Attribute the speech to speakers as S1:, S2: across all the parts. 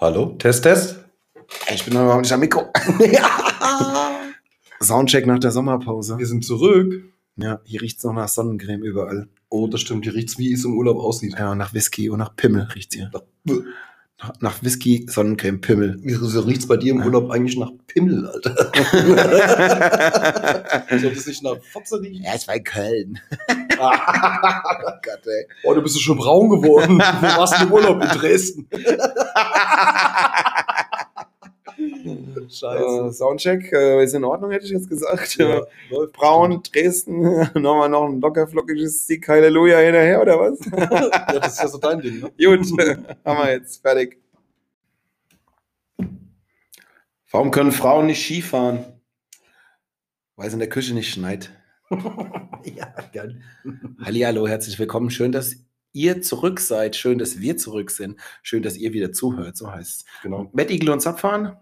S1: Hallo? Test, Test?
S2: Ich bin noch überhaupt nicht am Mikro. Soundcheck nach der Sommerpause.
S1: Wir sind zurück.
S2: Ja, hier riecht es noch nach Sonnencreme überall.
S1: Oh, das stimmt. Hier riecht's, wie es im Urlaub aussieht.
S2: Ja, nach Whisky und nach Pimmel riecht's hier.
S1: Nach,
S2: Whisky, Sonnencreme, Pimmel.
S1: wieso riecht's bei dir im Urlaub eigentlich nach Pimmel, Alter? Soll das nicht nach Fotze riechen?
S2: Ja, es war in Köln.
S1: oh
S2: Gott, ey.
S1: du bist schon braun geworden. Wo warst du im Urlaub? In Dresden.
S2: Äh, Soundcheck, äh, ist in Ordnung, hätte ich jetzt gesagt.
S1: Ja.
S2: Braun, Dresden, nochmal noch ein locker flockiges Sieg, Halleluja hinterher, oder was?
S1: Ja, das ist ja so dein Ding, ne?
S2: Gut, haben wir jetzt, fertig. Warum können Frauen nicht Skifahren? Weil es in der Küche nicht schneit.
S1: ja, geil.
S2: Hallihallo, herzlich willkommen. Schön, dass ihr zurück seid. Schön, dass wir zurück sind. Schön, dass ihr wieder zuhört, so heißt es.
S1: Genau.
S2: Matt Igel und Zapfahren.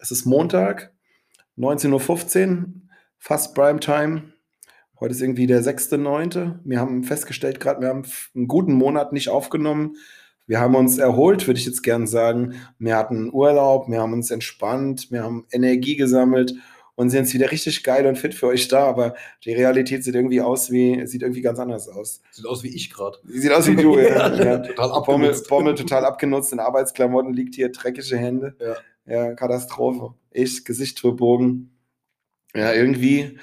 S2: Es ist Montag, 19.15 Uhr, fast Primetime. Heute ist irgendwie der 6.9. Wir haben festgestellt gerade, wir haben einen guten Monat nicht aufgenommen. Wir haben uns erholt, würde ich jetzt gern sagen. Wir hatten Urlaub, wir haben uns entspannt, wir haben Energie gesammelt und sind jetzt wieder richtig geil und fit für euch da. Aber die Realität sieht irgendwie aus wie, sieht irgendwie ganz anders aus.
S1: Sieht aus wie ich gerade.
S2: Sie sieht aus wie du, ja. ja.
S1: Total
S2: Bommel,
S1: abgenutzt.
S2: Bommel total abgenutzt, in Arbeitsklamotten liegt hier, dreckige Hände.
S1: Ja.
S2: Ja, Katastrophe. Ich, Gesicht verbogen. Ja, irgendwie,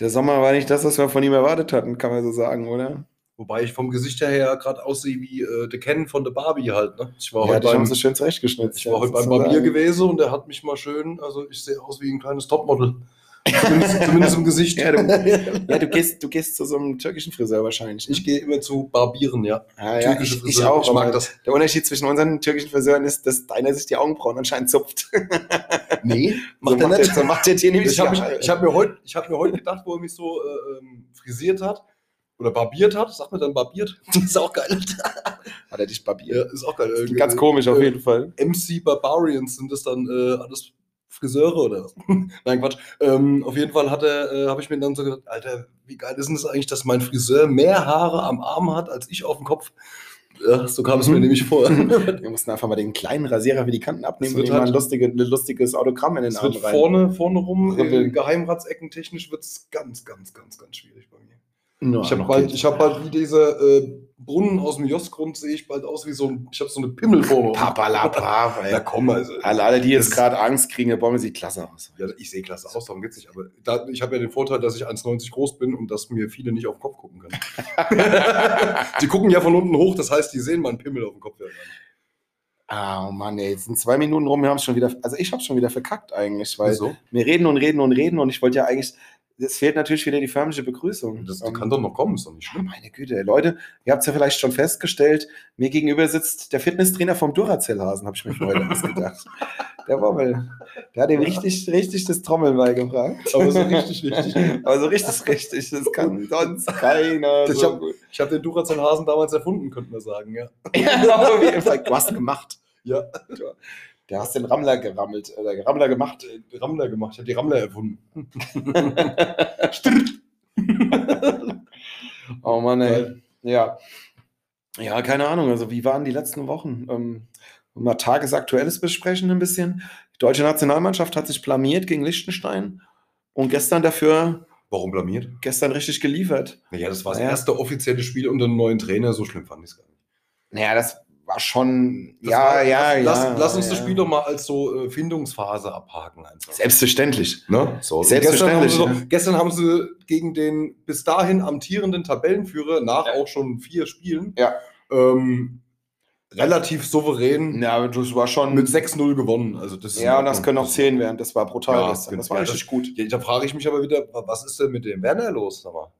S2: der Sommer war nicht das, was wir von ihm erwartet hatten, kann man so sagen, oder?
S1: Wobei ich vom Gesicht her gerade aussehe wie äh, der Ken von der Barbie halt. Ne? Ich war
S2: Ja,
S1: heute beim,
S2: so schön zurechtgeschnitzt.
S1: ich war heute beim Barbier gewesen und der hat mich mal schön, also ich sehe aus wie ein kleines Topmodel. Zumindest, zumindest im Gesicht.
S2: Ja, du, ja du, gehst, du gehst zu so einem türkischen Friseur wahrscheinlich.
S1: Ich gehe immer zu Barbieren, ja.
S2: ja, ja,
S1: Türkische
S2: ich, ich
S1: Friseur.
S2: auch.
S1: Ich mag das.
S2: Der Unterschied zwischen unseren türkischen Friseuren ist, dass deiner sich die Augenbrauen anscheinend zupft.
S1: Nee,
S2: so
S1: macht er nicht.
S2: So macht der dir nämlich
S1: Ich habe hab mir heute hab mir heute gedacht, wo er mich so äh, ähm, frisiert hat oder barbiert hat. Sagt man dann barbiert? ist auch geil.
S2: Hat er dich
S1: Ja,
S2: barbiert.
S1: ist auch geil. Äh,
S2: ganz komisch auf
S1: äh,
S2: jeden Fall.
S1: MC Barbarians sind das dann äh, alles Friseure oder? Nein, Quatsch. Ähm, auf jeden Fall äh, habe ich mir dann so gedacht, Alter, wie geil ist denn das eigentlich, dass mein Friseur mehr Haare am Arm hat als ich auf dem Kopf? Ja, so kam es mir
S2: Mhm.
S1: nämlich vor.
S2: Wir mussten einfach mal den kleinen Rasierer für die Kanten abnehmen und ihm mal ein,
S1: halt-
S2: lustige, ein lustiges Autogramm in den Arm rein.
S1: vorne, vorne rum, äh. Geheimratsecken technisch wird es ganz, ganz, ganz, ganz schwierig bei mir.
S2: Ja,
S1: Ich habe ich hab bald wie dieser äh, Brunnen aus dem Jostgrund, sehe ich bald aus wie so ein, ich habe so eine Pimmelform.
S2: Papalapap,
S1: Ja,
S2: ey.
S1: komm, also.
S2: Alle, alle, die jetzt gerade Angst kriegen, der Bommel sieht klasse aus.
S1: Ja, ich sehe klasse aus, darum geht's nicht. Aber da, ich habe ja den Vorteil, dass ich 1,90 groß bin und dass mir viele nicht auf den Kopf gucken können. die gucken ja von unten hoch, das heißt, die sehen meinen Pimmel auf dem Kopf. Ja.
S2: Ah, oh Mann, ey, jetzt sind zwei Minuten rum, wir haben es schon wieder, also ich habe schon wieder verkackt eigentlich, weil
S1: Wieso?
S2: wir reden und reden und reden und ich wollte ja eigentlich, es fehlt natürlich wieder die förmliche Begrüßung.
S1: Das
S2: Ähm,
S1: kann doch noch kommen, ist doch nicht schlimm.
S2: Meine Güte, Leute, ihr habt es ja vielleicht schon festgestellt, mir gegenüber sitzt der Fitnesstrainer vom Duracell-Hasen, habe ich mir heute ausgedacht. Der Bommel, der hat ihm richtig, richtig das Trommeln beigebracht.
S1: Aber so richtig, richtig.
S2: Also richtig, richtig, das kann sonst keiner.
S1: Ich
S2: so
S1: hab-
S2: gut.
S1: Ich habe den Duracell-Hasen damals erfunden, könnte man sagen, ja.
S2: Ja, auf jeden Fall. Du hast gemacht.
S1: Ja,
S2: Du hast den Rammler gerammelt, oder Rammler gemacht.
S1: äh, Rammler gemacht. Ich habe die Rammler erfunden.
S2: Oh Mann, ey. Ja. Ja, keine Ahnung. Also, wie waren die letzten Wochen? Ähm, mal Tagesaktuelles besprechen ein bisschen. Die deutsche Nationalmannschaft hat sich blamiert gegen Liechtenstein und gestern dafür,
S1: Warum blamiert?
S2: gestern richtig geliefert.
S1: Naja, das war das
S2: Ja.
S1: erste offizielle Spiel unter einem neuen Trainer. So schlimm fand ich es gar nicht.
S2: Naja, das war schon.
S1: Das
S2: ja,
S1: war,
S2: ja,
S1: lass,
S2: ja.
S1: Lass, lass uns das
S2: ja.
S1: Spiel doch mal als so äh, Findungsphase abhaken. Einfach.
S2: Selbstverständlich.
S1: Ne? So.
S2: Selbstverständlich,
S1: Gestern haben, sie
S2: ja.
S1: doch, gestern haben sie gegen den bis dahin amtierenden Tabellenführer nach auch schon vier Spielen
S2: Ja.
S1: ähm, relativ souverän
S2: Ja, das war schon.
S1: mit 6-0 gewonnen. Also das ist
S2: ja, und das können auch 10 werden. Das war brutal
S1: Ja,
S2: gestern. Das war
S1: ja,
S2: richtig gut.
S1: Ja, da frage ich mich aber wieder, wa- was ist denn mit dem Werner los? Sag mal?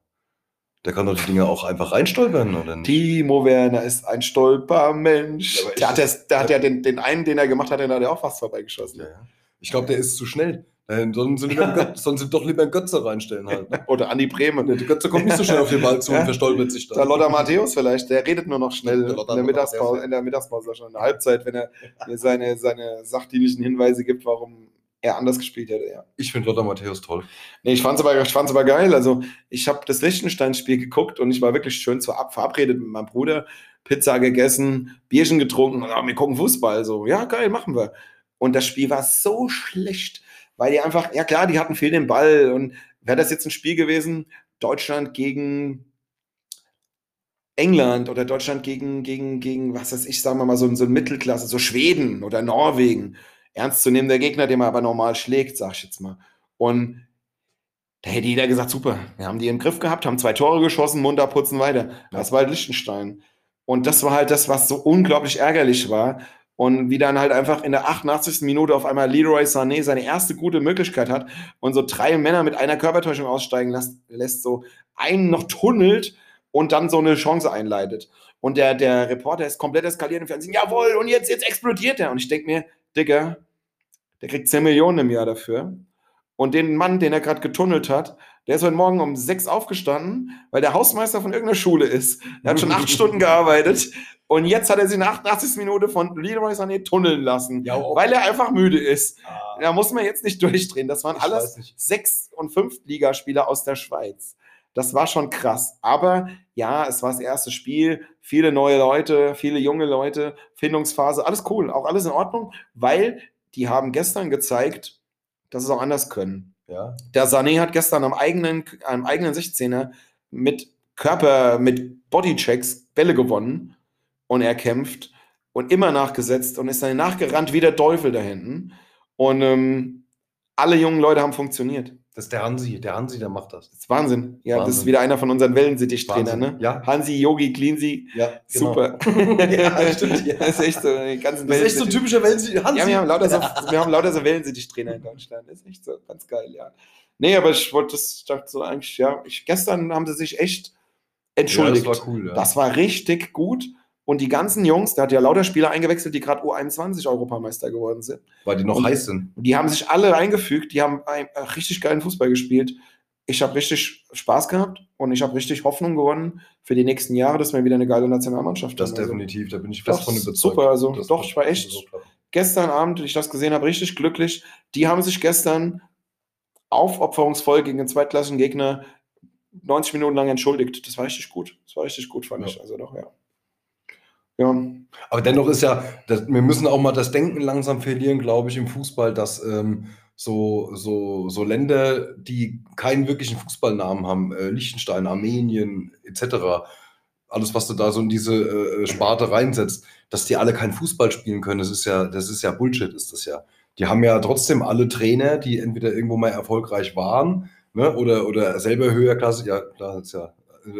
S1: Der kann doch die Dinge auch einfach reinstolpern, oder nicht?
S2: Timo Werner ist ein Stolpermensch.
S1: Ja,
S2: der hat, das, der hat ja den, den einen, den er gemacht hat, den hat er auch fast vorbeigeschossen.
S1: Ja, ja. Ich glaube, der ist zu schnell. Äh, Sollen sie, lieber einen Götze, sie doch lieber einen Götze reinstellen halt. Ne?
S2: Oder Andi Bremen.
S1: Der Götze kommt nicht so schnell auf den Ball zu und verstolpert sich da.
S2: Der Lothar Matthäus vielleicht, der redet nur noch schnell
S1: Der
S2: in der, Mittagspause, in der Mittagspause schon in der Halbzeit, wenn er mir seine, seine sachdienlichen Hinweise gibt, warum er anders gespielt hätte. Ja.
S1: Ich finde Lothar Matthäus toll.
S2: Nee, ich fand's aber, ich fand's aber geil. Also, ich habe das Liechtenstein-Spiel geguckt und ich war wirklich schön zu ab, verabredet mit meinem Bruder. Pizza gegessen, Bierchen getrunken, oh, wir gucken Fußball. So, ja, geil, machen wir. Und das Spiel war so schlecht, weil die einfach, ja klar, die hatten viel den Ball. Und wäre das jetzt ein Spiel gewesen, Deutschland gegen England oder Deutschland gegen, gegen, gegen, was weiß ich, sagen wir mal, so, so ein Mittelklasse, so Schweden oder Norwegen. Ernstzunehmender Gegner, den man aber normal schlägt, sag ich jetzt mal. Und da hätte jeder gesagt, super, wir haben die im Griff gehabt, haben zwei Tore geschossen, munter putzen weiter. Das war halt Liechtenstein. Und das war halt das, was so unglaublich ärgerlich war. Und wie dann halt einfach in der 88. Minute auf einmal Leroy Sané seine erste gute Möglichkeit hat und so drei Männer mit einer Körpertäuschung aussteigen lässt, lässt so einen noch tunnelt und dann so eine Chance einleitet. Und der, der Reporter ist komplett eskaliert im Fernsehen. Jawohl, und jetzt, jetzt explodiert er. Und ich denke mir, Digga, der kriegt 10 Millionen im Jahr dafür. Und den Mann, den er gerade getunnelt hat, der ist heute Morgen um sechs aufgestanden, weil der Hausmeister von irgendeiner Schule ist. Der hat schon acht Stunden gearbeitet. Und jetzt hat er sich in der 88. Minute von Leroy Sané tunneln lassen, ja, weil er einfach müde ist. Ah. Da muss man jetzt nicht durchdrehen. Das waren ich alles Sechs- und Fünftligaspieler aus der Schweiz. Das war schon krass. Aber ja, es war das erste Spiel. Viele neue Leute, viele junge Leute, Findungsphase, alles cool, auch alles in Ordnung, weil die haben gestern gezeigt, dass sie es auch anders können. Ja. Der Sané hat gestern am eigenen, am eigenen 16er mit Körper, mit Bodychecks Bälle gewonnen und er kämpft und immer nachgesetzt und ist dann nachgerannt wie der Teufel da hinten. Und ähm, alle jungen Leute haben funktioniert.
S1: Das ist der Hansi, der Hansi, der macht das.
S2: Das ist Wahnsinn. Ja, Wahnsinn. das ist wieder einer von unseren Wellensittich-Trainern, ne?
S1: Ja.
S2: Hansi, Yogi, Cleansy.
S1: Ja,
S2: genau. super. ja, stimmt. Ja. Das ist echt so,
S1: ganzen das ist echt so ein typischer Wellensittich.
S2: Hansi. Ja, wir haben lauter so, wir haben lauter so Wellensittich-Trainer in Deutschland. Das ist echt so ganz geil, ja. Nee, aber ich wollte das, ich dachte so eigentlich, ja, ich, gestern haben sie sich echt entschuldigt.
S1: Ja, das war cool, ja.
S2: Das war richtig gut. Und die ganzen Jungs, da hat ja lauter Spieler eingewechselt, die gerade U21-Europameister geworden sind.
S1: Weil die noch und heiß sind.
S2: Die haben sich alle eingefügt, die haben einen, äh, richtig geilen Fußball gespielt. Ich habe richtig Spaß gehabt und ich habe richtig Hoffnung gewonnen für die nächsten Jahre, dass wir wieder eine geile Nationalmannschaft
S1: haben. Das also, definitiv, da bin ich fest von überzeugt.
S2: Super, also das doch, ich war echt so gestern Abend, wie ich das gesehen habe, richtig glücklich. Die haben sich gestern aufopferungsvoll gegen den zweitklassigen Gegner 90 Minuten lang entschuldigt. Das war richtig gut. Das war richtig gut, fand ja. ich. Also doch, ja.
S1: Ja. Aber dennoch ist ja, das, wir müssen auch mal das Denken langsam verlieren, glaube ich, im Fußball, dass ähm, so, so, so Länder, die keinen wirklichen Fußballnamen haben, äh, Liechtenstein, Armenien etc., alles, was du da so in diese äh, äh, Sparte reinsetzt, dass die alle keinen Fußball spielen können, das ist ja, das ist ja Bullshit, ist das ja. Die haben ja trotzdem alle Trainer, die entweder irgendwo mal erfolgreich waren, ne, oder, oder selber höherklassig, ja, klar, ist ja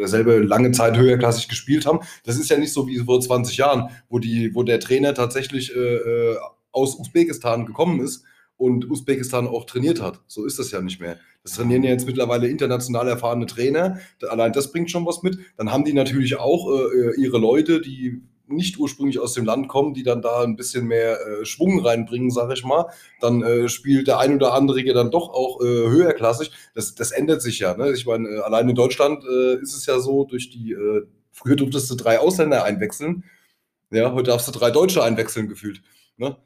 S1: selbe lange Zeit höherklassig gespielt haben. Das ist ja nicht so wie vor 20 Jahren, wo, die, wo der Trainer tatsächlich äh, äh, aus Usbekistan gekommen ist und Usbekistan auch trainiert hat. So ist das ja nicht mehr. Das trainieren ja jetzt mittlerweile international erfahrene Trainer. Allein das bringt schon was mit. Dann haben die natürlich auch äh, äh ihre Leute, die nicht ursprünglich aus dem Land kommen, die dann da ein bisschen mehr äh, Schwung reinbringen, sage ich mal, dann äh, spielt der ein oder andere dann doch auch äh, höherklassig. Das, das ändert sich ja. Ne? Ich meine, äh, allein in Deutschland äh, ist es ja so, durch die, äh, früher durftest du drei Ausländer einwechseln. Ja, heute darfst du drei Deutsche einwechseln gefühlt. Ne?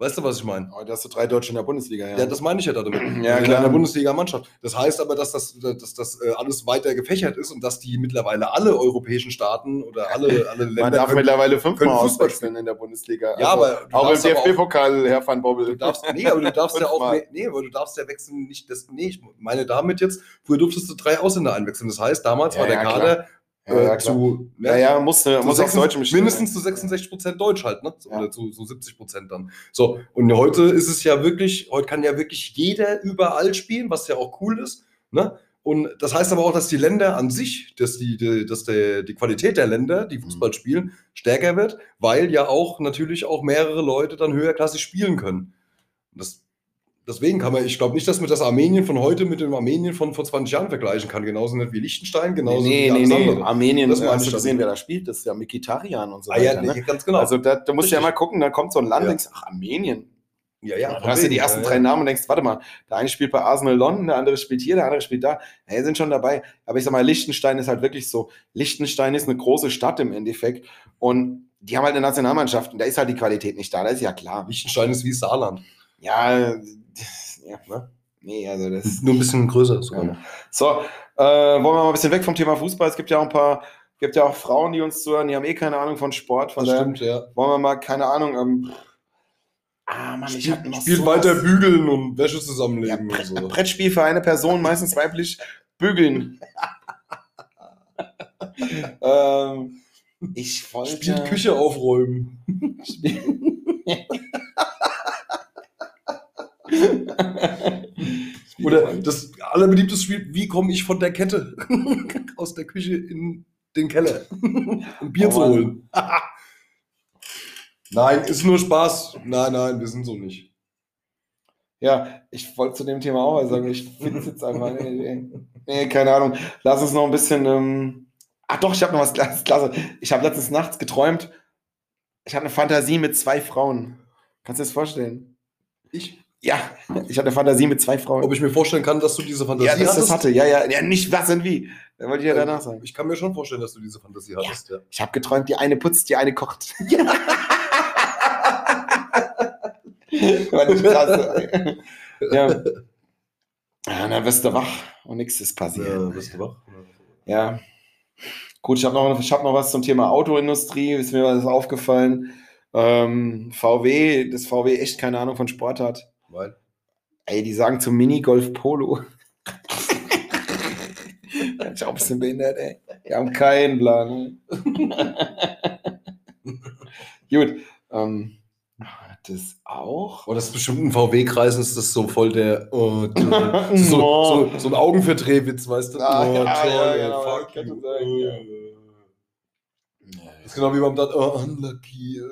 S1: Weißt du, was ich meine?
S2: Oh, da hast du drei Deutsche in der Bundesliga,
S1: ja. Ja, das meine ich ja damit.
S2: ja, klar.
S1: In der Bundesliga-Mannschaft. Das heißt aber, dass das, dass das äh, alles weiter gefächert ist und dass die mittlerweile alle europäischen Staaten oder alle, alle
S2: Länder. Man darf können, mittlerweile fünfmal Fußball spielen in der Bundesliga.
S1: Ja, also aber.
S2: Auch im DFB-Pokal, Herr van Bobbel.
S1: Du darfst, nee, aber du darfst ja auch. Nee, aber du darfst ja wechseln nicht. Das, nee, ich meine damit jetzt, früher durftest du drei Ausländer einwechseln. Das heißt, damals ja, war der ja, Kader. Klar
S2: ja, ja, zu, ja, ja, musste, muss
S1: auf Deutsch mischen. Mindestens zu 66 Prozent Deutsch halt, ne? Ja. Oder zu, zu 70 Prozent dann. So, und heute ist es ja wirklich, heute kann ja wirklich jeder überall spielen, was ja auch cool ist, ne? Und das heißt aber auch, dass die Länder an sich, dass die, die dass der, die Qualität der Länder, die Fußball mhm. spielen, stärker wird, weil ja auch natürlich auch mehrere Leute dann höherklassig spielen können. Das Deswegen kann man, ich glaube nicht, dass man das Armenien von heute mit dem Armenien von vor 20 Jahren vergleichen kann. Genauso nicht wie Liechtenstein, genauso
S2: nee,
S1: wie
S2: alles nee, andere. Armenien, das hast du gesehen, wer da spielt? Das ist ja Mikitarian und so
S1: ah, weiter. Ja, nee,
S2: ne?
S1: ganz genau.
S2: Also da, da musst du ja mal gucken, da kommt so ein Land, ja. denkst, ach, Armenien.
S1: Ja, ja.
S2: Du hast ja die ersten ja, drei Namen und denkst, warte mal, der eine spielt bei Arsenal London, der andere spielt hier, der andere spielt da. Ja, sind schon dabei. Aber ich sag mal, Liechtenstein ist halt wirklich so. Liechtenstein ist eine große Stadt im Endeffekt. Und die haben halt eine Nationalmannschaft und da ist halt die Qualität nicht da, das ist ja klar.
S1: Liechtenstein ist wie Saarland.
S2: Ja, ja, ne? Nee, also das
S1: nur ein bisschen größer sogar. Ja.
S2: So, äh, wollen wir mal ein bisschen weg vom Thema Fußball. Es gibt ja auch ein paar Gibt ja auch Frauen, die uns zuhören, die haben eh keine Ahnung von Sport. Von
S1: Das
S2: daher
S1: stimmt, ja.
S2: wollen wir mal, keine Ahnung. Ähm, ah, Mann, ich hab noch
S1: Spielt
S2: sowas.
S1: weiter bügeln und Wäsche
S2: ja,
S1: zusammenlegen
S2: Brett,
S1: und so.
S2: Brettspiel für eine Person, meistens weiblich, bügeln. ähm, ich wollte.
S1: Spielt Küche aufräumen. Oder das allerbeliebteste Spiel, wie komme ich von der Kette aus der Küche in den Keller, um Bier
S2: Oh
S1: zu holen. nein, ist nur Spaß. Nein, nein, wir sind so nicht.
S2: Ja, ich wollte zu dem Thema auch was sagen. Ich finde es jetzt einfach. Nee, nee, keine Ahnung. Lass uns noch ein bisschen. Ähm, ach doch, ich habe noch was Klasse. Klasse. Ich habe letztens nachts geträumt. Ich hatte eine Fantasie mit zwei Frauen. Kannst du dir das vorstellen?
S1: Ich?
S2: Ja, ich hatte eine Fantasie mit zwei Frauen.
S1: Ob ich mir vorstellen kann, dass du diese Fantasie
S2: ja, das, das
S1: hattest?
S2: hatte. Ja, ja, ja, nicht was und wie. Da wollte ich ja danach sagen.
S1: Ich kann mir schon vorstellen, dass du diese Fantasie hattest. Ja.
S2: Ich habe geträumt, die eine putzt, die eine kocht. War nicht krass. ja. ja, dann wirst du wach und nichts ist passiert.
S1: Ja, bist du wach?
S2: Ja. Gut, ich habe noch, ich hab noch was zum Thema Autoindustrie. Ist mir was aufgefallen. Ähm, VW, das VW echt keine Ahnung von Sport hat.
S1: Weil?
S2: Ey, die sagen zum Minigolf Polo. ich ein bisschen behindert, ey. Die haben keinen Plan. Gut. Ähm, das auch.
S1: Oh, das ist bestimmt in VW-Kreisen ist das so voll der oh, so, so, so ein Augenverdrehwitz, weißt du?
S2: Ah,
S1: oh,
S2: ja,
S1: toll,
S2: ja, genau,
S1: fuck
S2: schon sein, ja.
S1: Das ist genau wie beim Dat, oh, unlucky.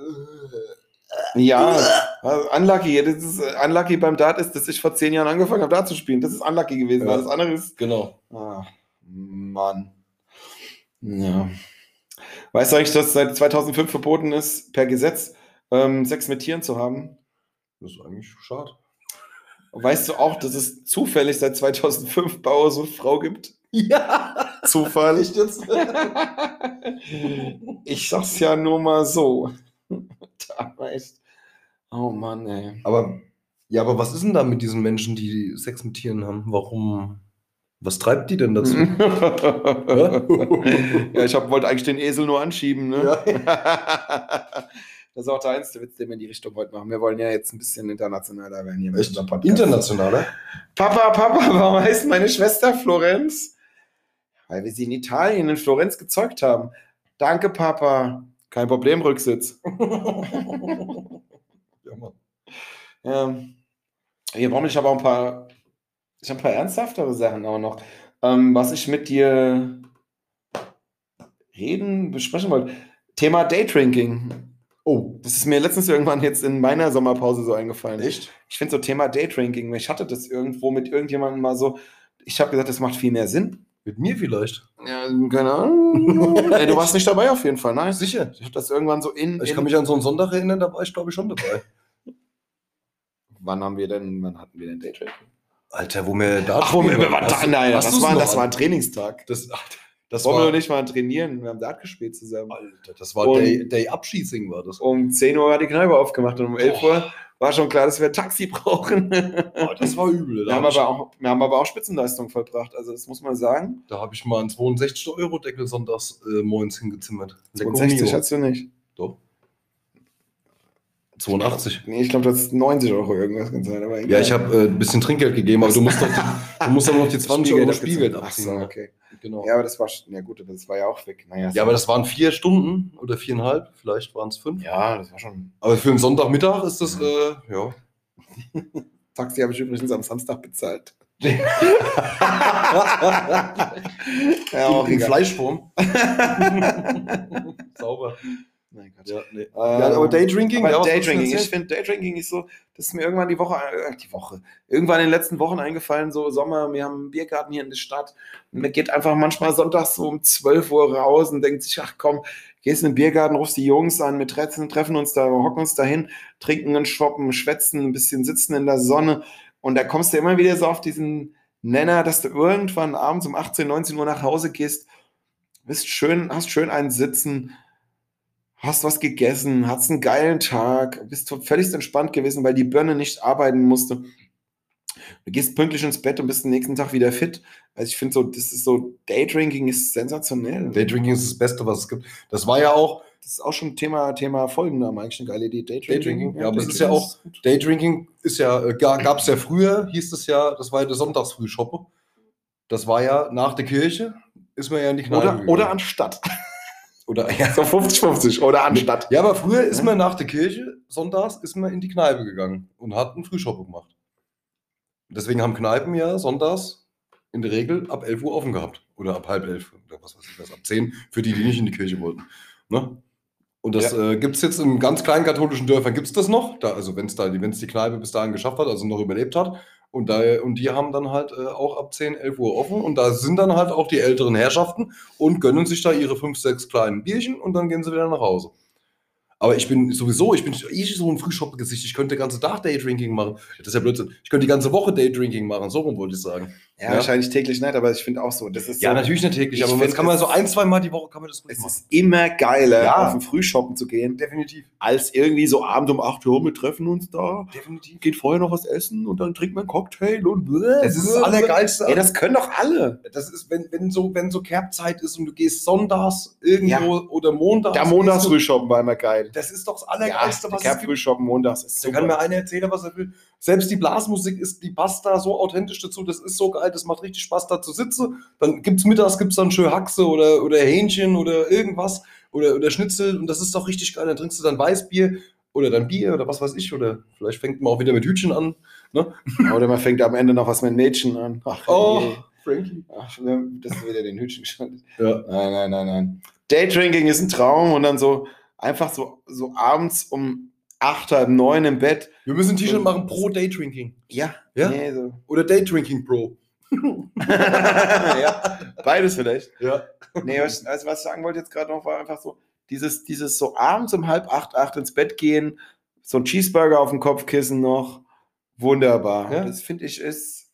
S2: Ja, also unlucky. Das ist, äh, unlucky beim Dart ist, dass ich vor zehn Jahren angefangen habe, Dart zu spielen. Das ist unlucky gewesen.
S1: Ja.
S2: Alles andere ist.
S1: Genau.
S2: Ah, Mann. Ja. Weißt du eigentlich, dass seit 2005 verboten ist, per Gesetz ähm, Sex mit Tieren zu haben?
S1: Das ist eigentlich schade.
S2: Weißt du auch, dass es zufällig seit 2005 Bauer so eine Frau gibt?
S1: Ja,
S2: Zufall.
S1: jetzt?
S2: Ich sag's ja nur mal so. Da echt. Oh Mann, ey.
S1: aber, ja, aber was ist denn da mit diesen Menschen, die Sex mit Tieren haben? Warum? Was treibt die denn dazu?
S2: ja, ich hab, wollte eigentlich den Esel nur anschieben. Ne?
S1: Ja.
S2: Das ist auch der einzige Witz, den wir in die Richtung heute machen. Wir wollen ja jetzt ein bisschen internationaler werden hier mit
S1: Echt?
S2: Podcast.
S1: Internationaler?
S2: Papa, Papa, warum heißt meine Schwester Florenz? Weil wir sie in Italien, in Florenz gezeugt haben. Danke, Papa. Kein Problem, Rücksitz.
S1: ja, Mann.
S2: Ja. Hier brauche ich aber auch ein paar, ich habe ein paar ernsthaftere Sachen auch noch. Ähm, was ich mit dir reden, besprechen wollte. Thema Daydrinking.
S1: Oh,
S2: Das ist mir letztens irgendwann jetzt in meiner Sommerpause so eingefallen.
S1: echt?
S2: Ich finde so Thema Daydrinking, ich hatte das irgendwo mit irgendjemandem mal so, ich habe gesagt, das macht viel mehr Sinn.
S1: Mit mir vielleicht.
S2: Ja, keine Ahnung. Ey, du warst nicht dabei auf jeden Fall, nein.
S1: Sicher.
S2: Ich habe das irgendwann so in.
S1: Ich
S2: in
S1: kann mich an so einen Sonntag erinnern, da war ich, glaube ich, schon dabei.
S2: Wann haben wir denn, wann hatten wir denn Daydrinking?
S1: Alter, wo wir da
S2: Ach, wo wir, wir waren da, nein, das war, das war ein Trainingstag.
S1: Das, das
S2: Wollen wir
S1: war,
S2: doch nicht mal trainieren? Wir haben Dart gespielt zusammen.
S1: Alter, das war
S2: Und-
S1: Day, Day Abschießing, war das.
S2: Um 10 Uhr war die Kneipe aufgemacht und um 11 Uhr war schon klar, dass wir ein Taxi brauchen.
S1: Oh, das war übel.
S2: wir,
S1: Da
S2: haben
S1: habe ich,
S2: aber auch, wir haben aber auch Spitzenleistung vollbracht, also das muss man sagen.
S1: da hab ich mal einen 62-Euro-Deckel sonntags äh, moins hingezimmert. Lecco
S2: 62
S1: mio.
S2: hast du nicht.
S1: Doch. 82.
S2: Nee, ich glaube, das ist 90 Euro irgendwas kann sein, aber.
S1: Ja, ich habe äh, ein bisschen Trinkgeld gegeben, aber du musst, doch die, du musst aber noch die 20 Euro Spielgeld
S2: Ach
S1: abziehen.
S2: so,
S1: ne?
S2: okay.
S1: Genau.
S2: Ja, aber das war, ja gut, das war ja auch weg. Naja,
S1: Ja, aber das waren vier Stunden oder viereinhalb, vielleicht waren es fünf.
S2: ja, das war schon.
S1: Aber für einen Sonntagmittag ist das, äh, ja.
S2: Taxi habe ich übrigens am Samstag bezahlt. ja, auch
S1: in
S2: egal.
S1: Fleischform. Sauber.
S2: Nein, Gott.
S1: Ja, nee.
S2: Ähm,
S1: ja, aber Daydrinking,
S2: Aber Daydrinking, ich finde, Daydrinking ist so, das ist mir irgendwann die Woche, äh, die Woche, irgendwann in den letzten Wochen eingefallen, so Sommer, wir haben einen Biergarten hier in der Stadt und man geht einfach manchmal sonntags so um 12 Uhr raus und denkt sich, ach komm, gehst in den Biergarten, rufst die Jungs an, wir treffen, treffen uns da, hocken uns da hin, trinken einen Shoppen, schwätzen, ein bisschen sitzen in der Sonne und da kommst du immer wieder so auf diesen Nenner, dass du irgendwann abends um 18, 19 Uhr nach Hause gehst, bist schön, hast schön einen Sitzen, hast was gegessen, hast einen geilen Tag, bist völlig entspannt gewesen, weil die Birne nicht arbeiten musste. Du gehst pünktlich ins Bett und bist den nächsten Tag wieder fit. Also ich finde so, das ist so, Daydrinking ist sensationell.
S1: Daydrinking ist das Beste, was es gibt. Das war ja auch,
S2: Das ist auch schon Thema, Thema Folgennamen eigentlich eine geile Idee. Daydrinking.
S1: Daydrinking, ja, aber es ist ja auch-. Daydrinking ist ja, äh, gab es ja früher, hieß es ja, das war ja der Sonntagsfrühschoppe. Das war ja nach der Kirche, ist man ja in die Kneipe
S2: Oder, oder anstatt.
S1: Oder ja.
S2: So 50-50. Oder anstatt.
S1: ja, aber früher ist
S2: Ja.
S1: man nach der Kirche, sonntags, ist man in die Kneipe gegangen und hat einen Frühschoppe gemacht. Deswegen haben Kneipen ja sonntags in der Regel ab 11 Uhr offen gehabt. Oder ab halb elf oder was weiß ich was, ab 10 für die, die nicht in die Kirche wollten. Ne? Und das äh, gibt es jetzt in ganz kleinen katholischen Dörfern, gibt es das noch. Da, also wenn es da, wenn's die Kneipe bis dahin geschafft hat, also noch überlebt hat. Und, da, und die haben dann halt äh, auch ab 10, 11 Uhr offen. Und da sind dann halt auch die älteren Herrschaften und gönnen sich da ihre 5, 6 kleinen Bierchen und dann gehen sie wieder nach Hause. Aber ich bin sowieso, ich bin eh so ein Frühschoppe-Gesicht. Ich könnte den ganzen Tag Daydrinking machen. Das ist ja Blödsinn. Ich könnte die ganze Woche Daydrinking machen. So rum wollte ich sagen.
S2: Ja,
S1: Ja.
S2: wahrscheinlich täglich nicht, aber ich finde auch so, das ist
S1: Ja,
S2: so,
S1: natürlich nicht täglich,
S2: Ich
S1: aber das kann man
S2: es-
S1: so ein, zwei Mal die Woche kann man das ruhig
S2: Es
S1: machen.
S2: ist immer geiler,
S1: Ja.
S2: auf den Frühshoppen zu gehen,
S1: Definitiv.
S2: als irgendwie so abend um 8 Uhr, wir treffen uns da,
S1: Definitiv.
S2: geht vorher noch was essen und dann trinkt man einen Cocktail und
S1: Das ist das Allergeilste.
S2: Ey, das können doch alle.
S1: Das ist, wenn, wenn so, wenn so Kerbzeit ist und du gehst sonntags irgendwo oder montags.
S2: Der
S1: gehst du-
S2: Montagsfrühshoppen war immer geil.
S1: Das ist doch das
S2: Ja,
S1: Allergeilste,
S2: der
S1: was es gibt.
S2: Kerbfrühshoppen montags ist
S1: Da kann mir einer erzählen, was er will. Selbst die Blasmusik ist, die passt da so authentisch dazu. Das ist so geil, das macht richtig Spaß, da zu sitzen. Dann gibt's mittags gibt's dann schön Haxe oder, oder Hähnchen oder irgendwas oder, oder Schnitzel und das ist doch richtig geil. Dann trinkst du dann Weißbier oder dann Bier oder was weiß ich oder vielleicht fängt man auch wieder mit Hütchen an. Ne?
S2: Oder man fängt am Ende noch was mit Mädchen an. Ach,
S1: Oh,
S2: je.
S1: Frankie.
S2: Ach, schon- das ist wieder den Hütchen geschaltet.
S1: Ja.
S2: Nein, nein, nein, nein. Daydrinking ist ein Traum und dann so einfach so, so abends um 8, halb 9 im Bett.
S1: Wir müssen ein T-Shirt machen pro Daydrinking.
S2: Ja.
S1: Ja?
S2: Nee, so.
S1: Oder Daydrinking Pro.
S2: Ja, beides vielleicht.
S1: Ja.
S2: Nee, was, also was ich sagen wollte jetzt gerade noch, war einfach so, dieses, dieses so abends um halb acht, acht ins Bett gehen, so ein Cheeseburger auf dem Kopfkissen noch, wunderbar.
S1: Ja.
S2: Das finde ich ist,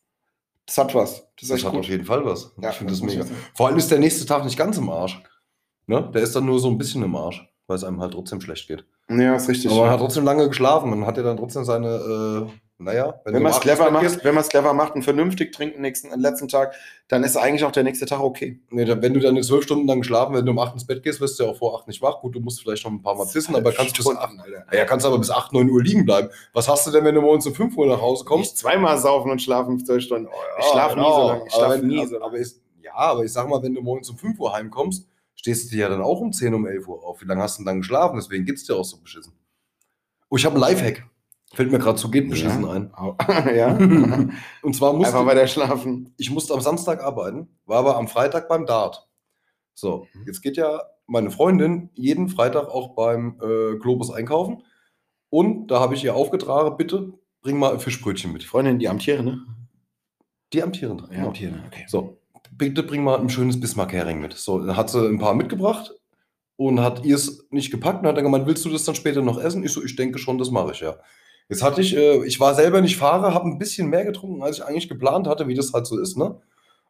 S2: das hat was. Das
S1: Das hat
S2: gut.
S1: auf jeden Fall was.
S2: Ja,
S1: ich finde das
S2: ich
S1: mega. Vor allem ist der nächste Tag nicht ganz im Arsch. Ne? Der ist dann nur so ein bisschen im Arsch, weil es einem halt trotzdem schlecht geht.
S2: Ja, ist richtig.
S1: Aber man hat trotzdem lange geschlafen. Man hat ja dann trotzdem seine, äh, naja,
S2: wenn
S1: du
S2: man es clever macht,
S1: gehst-
S2: wenn man es clever macht und vernünftig trinkt den nächsten, den letzten Tag, dann ist eigentlich auch der nächste Tag okay.
S1: Nee, dann- wenn du dann zwölf Stunden lang geschlafen, wenn du um acht ins Bett gehst, wirst du ja auch vor acht nicht wach. Gut, du musst vielleicht noch ein paar Mal pissen, aber kannst bis acht, ja, kannst aber bis acht, neun Uhr liegen bleiben. Was hast du denn, wenn du morgens um fünf Uhr nach Hause kommst?
S2: Kommst zweimal saufen und schlafen zwölf Stunden. ich
S1: Ja,
S2: schlafe nie
S1: genau.
S2: so lange. Ich schlafe
S1: wenn-
S2: nie so lange.
S1: aber ich, ja, aber ich sag mal, wenn du morgens um 5 Uhr heimkommst, stehst du dir ja dann auch um 10, um 11 Uhr auf. Wie lange hast du denn dann geschlafen? Deswegen geht's dir auch so beschissen. Oh, ich habe einen Lifehack. Fällt mir gerade zu, geht beschissen
S2: Ja.
S1: ein.
S2: ja.
S1: Und zwar musste
S2: Einfach weiter schlafen.
S1: ich musste am Samstag arbeiten, war aber am Freitag beim Dart. So,
S2: Mhm.
S1: jetzt geht ja meine Freundin jeden Freitag auch beim äh, Globus einkaufen. Und da habe ich ihr aufgetragen, bitte bring mal ein Fischbrötchen mit.
S2: Die Freundin, die amtiere, ne?
S1: Die amtierende.
S2: Ja, amtiere, okay.
S1: So, bitte bring mal ein schönes Bismarck-Hering mit. So, dann hat sie ein paar mitgebracht und hat ihr es nicht gepackt und hat dann gemeint, willst du das dann später noch essen? Ich so, ich denke schon, das mache ich ja. Jetzt hatte ich, äh, ich war selber nicht Fahrer, habe ein bisschen mehr getrunken, als ich eigentlich geplant hatte, wie das halt so ist, ne?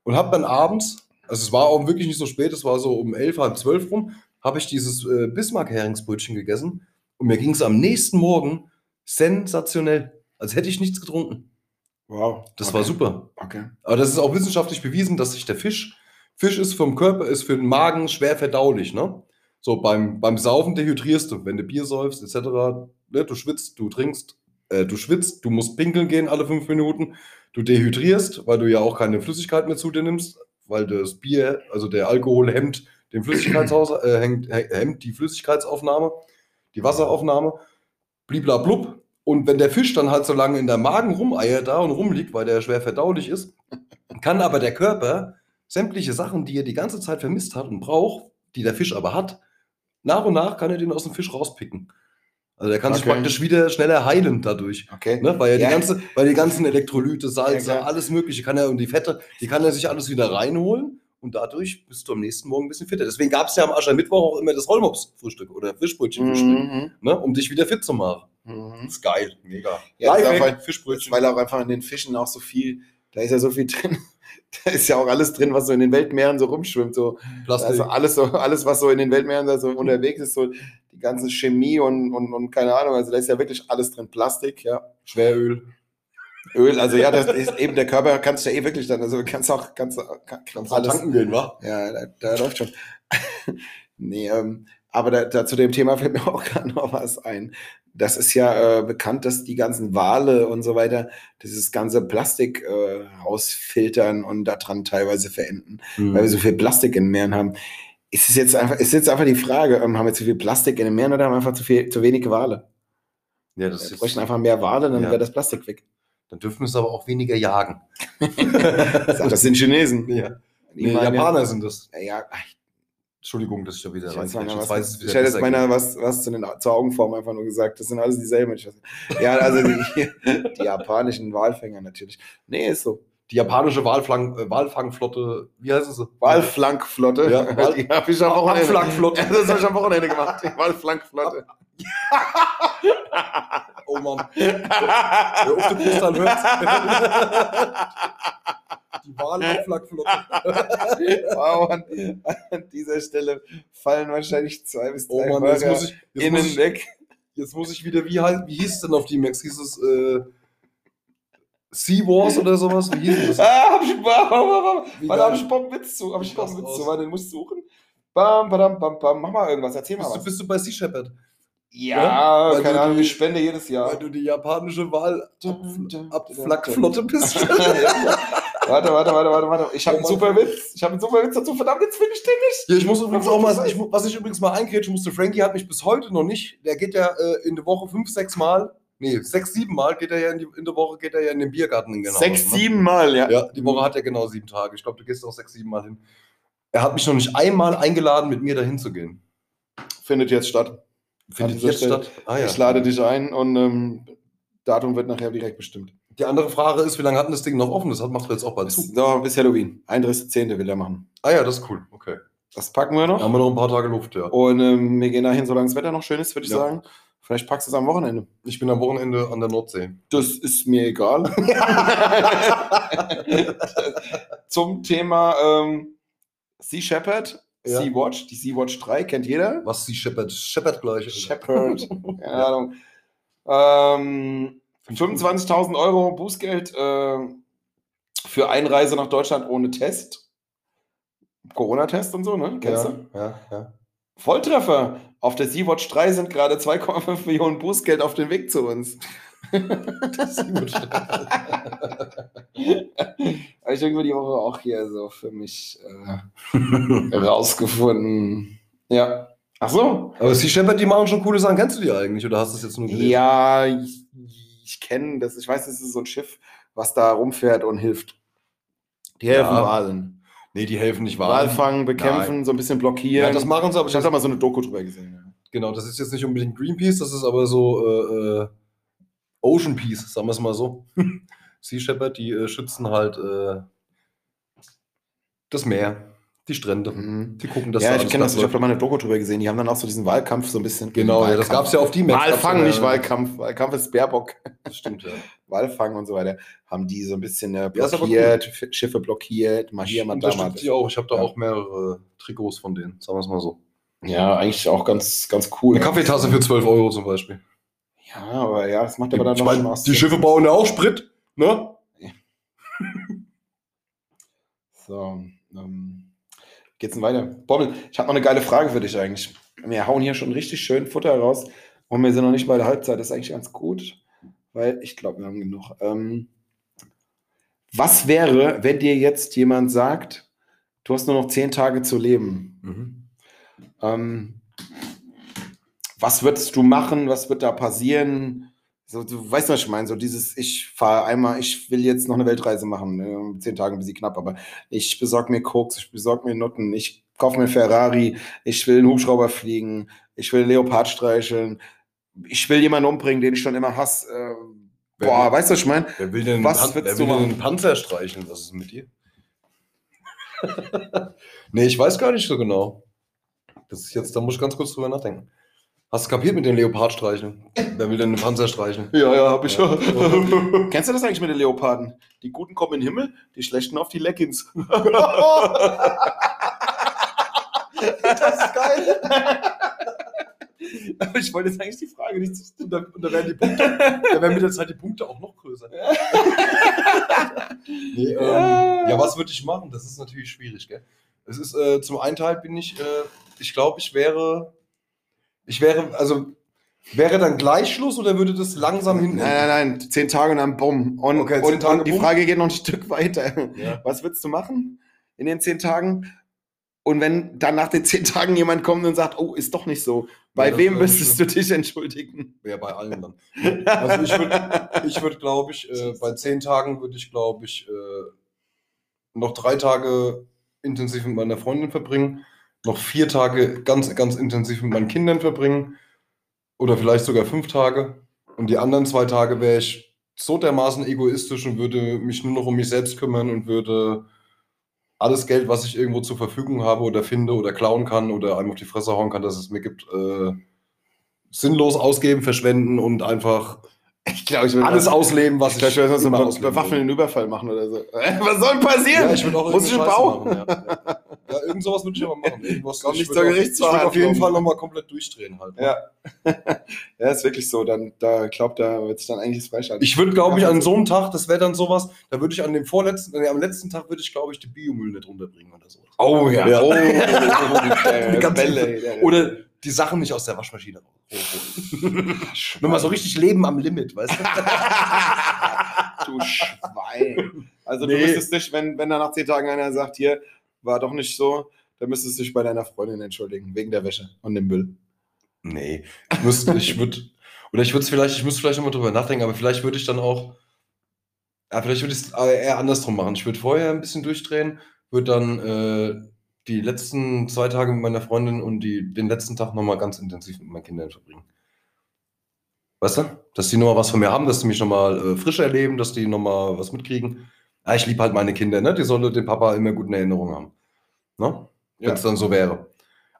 S1: Und habe dann abends, also es war auch wirklich nicht so spät, es war so um elf, halb zwölf rum, habe ich dieses äh, Bismarck-Heringsbrötchen gegessen und mir ging es am nächsten Morgen sensationell, als hätte ich nichts getrunken.
S2: Wow.
S1: Das
S2: okay.
S1: war super.
S2: Okay.
S1: Aber das ist auch wissenschaftlich bewiesen, dass sich der Fisch, Fisch ist vom Körper, ist für den Magen schwer verdaulich, ne? So beim, beim Saufen dehydrierst du, wenn du Bier säufst, etc., ne, du schwitzt, du trinkst, äh, du schwitzt, du musst pinkeln gehen alle fünf Minuten, du dehydrierst, weil du ja auch keine Flüssigkeit mehr zu dir nimmst, weil das Bier, also der Alkohol hemmt den Flüssigkeitshaus, äh, hemmt, hemmt die Flüssigkeitsaufnahme, die Wasseraufnahme, bliblablub. Und wenn der Fisch dann halt so lange in der Magen rumeiert da und rumliegt, weil der schwer verdaulich ist, kann aber der Körper sämtliche Sachen, die er die ganze Zeit vermisst hat und braucht, die der Fisch aber hat, nach und nach kann er den aus dem Fisch rauspicken. Also der kann sich
S2: Okay.
S1: praktisch wieder schneller heilen dadurch.
S2: Okay.
S1: Ne? Weil er
S2: Ja.
S1: die, ganze, weil die ganzen Elektrolyte, Salze,
S2: Ja,
S1: alles Mögliche kann er und die Fette, die kann er sich alles wieder reinholen und dadurch bist du am nächsten Morgen ein bisschen fitter. Deswegen gab es ja am Aschermittwoch auch immer das Rollmops-Frühstück oder Fischbrötchen-Frühstück,
S2: Mhm.
S1: ne? um dich wieder fit zu machen.
S2: Mhm.
S1: Das ist geil, mega.
S2: Ja, auch, weil,
S1: Fischbrötchen.
S2: weil auch einfach in den Fischen auch so viel, da ist ja so viel drin. Da ist ja auch alles drin, was so in den Weltmeeren so rumschwimmt. So.
S1: Plastik.
S2: Also alles, so, alles, was so in den Weltmeeren da so unterwegs ist, so ganze Chemie und, und, und keine Ahnung, also da ist ja wirklich alles drin. Plastik, ja.
S1: Schweröl.
S2: Öl, also ja, das ist eben der Körper kannst du ja eh wirklich dann, also kannst auch, kannst, kann,
S1: Kannst du tanken gehen, wa?
S2: Ja, da, da läuft schon. nee, ähm, aber da, da zu dem Thema fällt mir auch gerade noch was ein. Das ist ja äh, bekannt, dass die ganzen Wale und so weiter dieses ganze Plastik äh, rausfiltern und daran teilweise verenden,
S1: Mhm.
S2: weil wir so viel Plastik in Meeren haben. Ist es jetzt einfach, ist jetzt einfach die Frage, ähm, haben wir zu viel Plastik in den Meeren oder haben wir einfach zu, viel, zu wenig Wale?
S1: Ja, das
S2: Wir
S1: ist,
S2: bräuchten einfach mehr Wale, dann
S1: Ja.
S2: wäre das Plastik weg.
S1: dann dürfen wir es aber auch weniger jagen.
S2: Das sind Chinesen.
S1: ja.
S2: Die
S1: Nee,
S2: meinen ja-
S1: Japaner sind das.
S2: Ja, ja, ach,
S1: Entschuldigung, dass ich da wieder
S2: Ich,
S1: rein. Jetzt
S2: was,
S1: es
S2: ich
S1: wieder
S2: hätte jetzt
S1: geht.
S2: was, was zu den, zur Augenform einfach nur gesagt. Das sind alles dieselben. Ich. Ja, also die, die japanischen Walfänger natürlich. Nee, ist so.
S1: Die japanische Walflang, äh, Walfangflotte, wie heißt es?
S2: Walflankflotte.
S1: Ja, Wal-
S2: die habe ich am Wochenende.
S1: Abflankflotte.
S2: Das habe ich am Wochenende gemacht. Die Walflankflotte.
S1: Oh Mann. Wer auf den Kristall hört. Die Walabflagflotte.
S2: wow, an, an dieser Stelle fallen wahrscheinlich zwei bis
S1: Oh
S2: drei
S1: Mann, jetzt muss ich, jetzt
S2: innen
S1: muss ich,
S2: weg.
S1: jetzt muss ich wieder, wie, halt, wie hieß es denn auf die Max? Hieß es äh, Sea Wars oder sowas? Wie hieß das?
S2: Ah, hab ich,
S1: Wie
S2: warte,
S1: geil.
S2: hab ich Bock einen Witz zu, hab ich Bock Witz zu, warte, den musst du suchen. Bam, badam, bam, bam, mach mal irgendwas, erzähl mal
S1: Bist du,
S2: was.
S1: bist du bei Sea Shepherd?
S2: Ja,
S1: Weil
S2: keine Ahnung,
S1: die-
S2: ich spende jedes Jahr.
S1: Weil du die japanische Walabflagflotte bist.
S2: Warte, warte, warte, warte, warte. Ich habe
S1: Oh
S2: einen super Witz. Ich habe einen super Witz dazu. Verdammt, jetzt finde ich den nicht.
S1: Ja, ich muss übrigens auch mal, ich, was ich übrigens mal eingrätschen musste, Frankie hat mich bis heute noch nicht, der geht ja äh, in der Woche fünf, sechs Mal, nee, sechs, sieben Mal geht er ja in, die, in der Woche, geht er ja in den Biergarten in genau.
S2: Sechs, sieben Mal, ja.
S1: Ja, die Woche hat er genau sieben Tage. Ich glaube, du gehst auch sechs, sieben Mal hin. Er hat mich noch nicht einmal eingeladen, mit mir dahin zu gehen.
S2: Findet jetzt statt.
S1: Findet jetzt
S2: Stelle.
S1: statt. Ah, ja.
S2: Ich lade dich ein und ähm, Datum wird nachher direkt bestimmt.
S1: Die andere Frage ist, wie lange hat denn das Ding noch offen? Das hat, macht er jetzt auch bald
S2: Bis,
S1: zu.
S2: so, bis Halloween. 31.10. will er machen.
S1: Ah ja, das ist cool. Okay.
S2: Das packen wir noch.
S1: Haben wir noch ein paar Tage Luft, ja.
S2: Und ähm, wir gehen dahin, solange das Wetter noch schön ist, würde ich
S1: Ja.
S2: sagen. Vielleicht packst du es am Wochenende.
S1: Ich bin am Wochenende an der Nordsee.
S2: Das ist mir egal. Zum Thema ähm, Sea Shepherd,
S1: Ja.
S2: Sea Watch, die Sea Watch 3 kennt jeder.
S1: Was die Shepard? Shepard gleich.
S2: Shepherd, keine Ahnung. Ähm, 25.000 Euro Bußgeld äh, für Einreise nach Deutschland ohne Test. Corona-Test und so, ne? Kennst
S1: Ja,
S2: du?
S1: ja, ja.
S2: Volltreffer. Auf der Sea-Watch 3 sind gerade 2,5 Millionen Bußgeld auf dem Weg zu uns.
S1: Das ist gut.
S2: Habe ich irgendwie die Woche auch hier so für mich äh, rausgefunden. Ja. Ach so.
S1: Aber Sea Shepherd, die machen schon coole Sachen. Kennst du die eigentlich oder hast du das jetzt nur gelesen?
S2: Ja, ich, ich kenne das. Ich weiß, das ist so ein Schiff, was da rumfährt und hilft. Die helfen
S1: Ja.
S2: Walen.
S1: Nee, die helfen nicht wahr.
S2: Wal fangen, bekämpfen, so ein bisschen blockieren.
S1: Ja, das machen sie, aber
S2: ich habe da mal so eine Doku drüber gesehen.
S1: genau, das ist jetzt nicht unbedingt Greenpeace, das ist aber so äh, äh, Ocean Peace, sagen wir es mal so. sea Shepherd, die äh, schützen halt äh, das Meer, die Strände.
S2: Mhm.
S1: Die gucken, dass
S2: ja,
S1: da
S2: ich kenne das. Ich habe da mal eine Doku drüber gesehen. Die haben dann auch so diesen Wahlkampf so ein bisschen.
S1: Genau, ja, das gab es ja auf die Maps. ja-
S2: nicht Wahlkampf. Wahlkampf ist Baerbock.
S1: Das stimmt, ja.
S2: Walfang und so weiter. Haben die so ein bisschen äh,
S1: Ja,
S2: blockiert, F- Schiffe blockiert, mal hier,
S1: Ich
S2: mal da, mal
S1: auch. Ich habe da
S2: Ja.
S1: auch mehrere Trikots von denen, sagen wir es mal so.
S2: Ja, eigentlich auch ganz, ganz cool.
S1: Eine Kaffeetasse für 12 Euro zum Beispiel.
S2: Ja, aber ja, das macht aber dann
S1: ich
S2: noch
S1: mein,
S2: Spaß.
S1: die Schiffe bauen ja auch Sprit, ne?
S2: So, ähm, geht's denn weiter? Bommel, ich habe noch eine geile Frage für dich eigentlich. Wir hauen hier schon richtig schön Futter raus und wir sind noch nicht bei der Halbzeit. Das ist eigentlich ganz gut, weil ich glaube, wir haben genug. Ähm, was wäre, wenn dir jetzt jemand sagt, du hast nur noch zehn Tage zu leben? Ähm, was würdest du machen? Was wird da passieren? So, du weißt, was ich meine. So dieses, ich fahre einmal, ich will jetzt noch eine Weltreise machen. Ne? Zehn Tage ein bisschen knapp, aber ich besorge mir Koks, ich besorge mir Nutten, ich kaufe mir Ferrari, ich will einen Hubschrauber fliegen, ich will einen Leopard streicheln, ich will jemanden umbringen, den ich schon immer hasse. Äh, boah,
S1: will-
S2: weißt du, was ich meine?
S1: Wer will denn,
S2: Was
S1: Pan-
S2: würdest
S1: wer
S2: du
S1: will denn
S2: machen?
S1: einen Panzer streicheln? Was ist mit dir? nee, ich weiß gar nicht so genau. Das ist jetzt, da muss ich ganz kurz drüber nachdenken. Hast du kapiert mit den Leopard streicheln? Wer will denn einen Panzer streicheln?
S2: Ja, ja, hab
S1: ich.
S2: Kennst du das eigentlich mit den Leoparden? Die Guten kommen in den Himmel, die Schlechten auf die Leggings.
S1: Das ist geil.
S2: Aber ich wollte jetzt eigentlich die Frage nicht.
S1: Und da, und da werden die Punkte, da werden mit der Zeit die Punkte auch noch größer. nee, ähm, ja, was würde ich machen? Das ist natürlich schwierig, gell? Es ist, äh, zum einen Teil bin ich, äh, ich glaube, ich wäre, ich wäre, also, wäre dann gleich Schluss oder würde das langsam hin?
S2: Nein, nein, nein. Zehn Tage und dann bumm. Und,
S1: Okay,
S2: und,
S1: Tage
S2: und die
S1: bumm.
S2: Frage geht noch ein Stück weiter.
S1: Ja.
S2: Was würdest du machen in den zehn Tagen? Und wenn dann nach den zehn Tagen jemand kommt und sagt, oh, ist doch nicht so, bei
S1: das
S2: wem müsstest du dich entschuldigen?
S1: Ja, bei allen dann. Also ich würde, ich würd, glaube ich, äh, bei zehn Tagen würde ich, glaube ich, äh, noch drei Tage intensiv mit meiner Freundin verbringen, noch vier Tage ganz, ganz intensiv mit meinen Kindern verbringen oder vielleicht sogar fünf Tage. Und die anderen zwei Tage wäre ich so dermaßen egoistisch und würde mich nur noch um mich selbst kümmern und würde alles Geld, was ich irgendwo zur Verfügung habe oder finde oder klauen kann oder einem auf die Fresse hauen kann, dass es mir gibt, äh, sinnlos ausgeben, verschwenden und einfach
S2: Ich glaube, ich würde
S1: alles ausleben, was
S2: Ich glaube, ich würde so
S1: immer
S2: einen bewaffneten Überfall machen oder so. Was soll denn passieren?
S1: Ja, ich würde auch
S2: Muss ich einen Bau?
S1: machen, ja. Ja, irgend sowas würde ich aber machen. Irgendwas, ich
S2: nicht
S1: würde
S2: zur
S1: auch-
S2: Gerichtsverhandlung.
S1: Ich würde auf jeden Fall nochmal komplett durchdrehen halt.
S2: Ja. ja, ist wirklich so. Dann, da glaubt, da wird sich dann eigentlich das Freischalten.
S1: Ich würde, glaube ich, an so einem Tag, das wäre dann sowas, da würde ich an dem vorletzten, nee, am letzten Tag würde ich, glaube ich, die Biomüll nicht runterbringen oder so.
S2: oh ja.
S1: Ja.
S2: Oh,
S1: Die
S2: der
S1: ganze-
S2: Bälle, der-
S1: Oder die Sachen nicht aus der Waschmaschine hochholen. Nur mal so richtig Leben am Limit, weißt du?
S2: du Schwein. Also
S1: Nee.
S2: du müsstest dich, wenn, wenn da nach zehn Tagen einer sagt, hier, war doch nicht so, dann müsstest du dich bei deiner Freundin entschuldigen, wegen der Wäsche und dem Müll.
S1: Nee, ich müsste, ich würde, oder ich würde es vielleicht, ich müsste vielleicht nochmal drüber nachdenken, aber vielleicht würde ich dann auch, ja, vielleicht würde ich es eher andersrum machen. Ich würde vorher ein bisschen durchdrehen, würde dann äh, die letzten zwei Tage mit meiner Freundin und die, den letzten Tag nochmal ganz intensiv mit meinen Kindern verbringen. Weißt du? Dass die nochmal was von mir haben, dass die mich nochmal äh, frisch erleben, dass die nochmal was mitkriegen. Ah, ich liebe halt meine Kinder, ne? Die sollen den Papa immer gut in Erinnerung haben. Ne? Wenn es dann so wäre.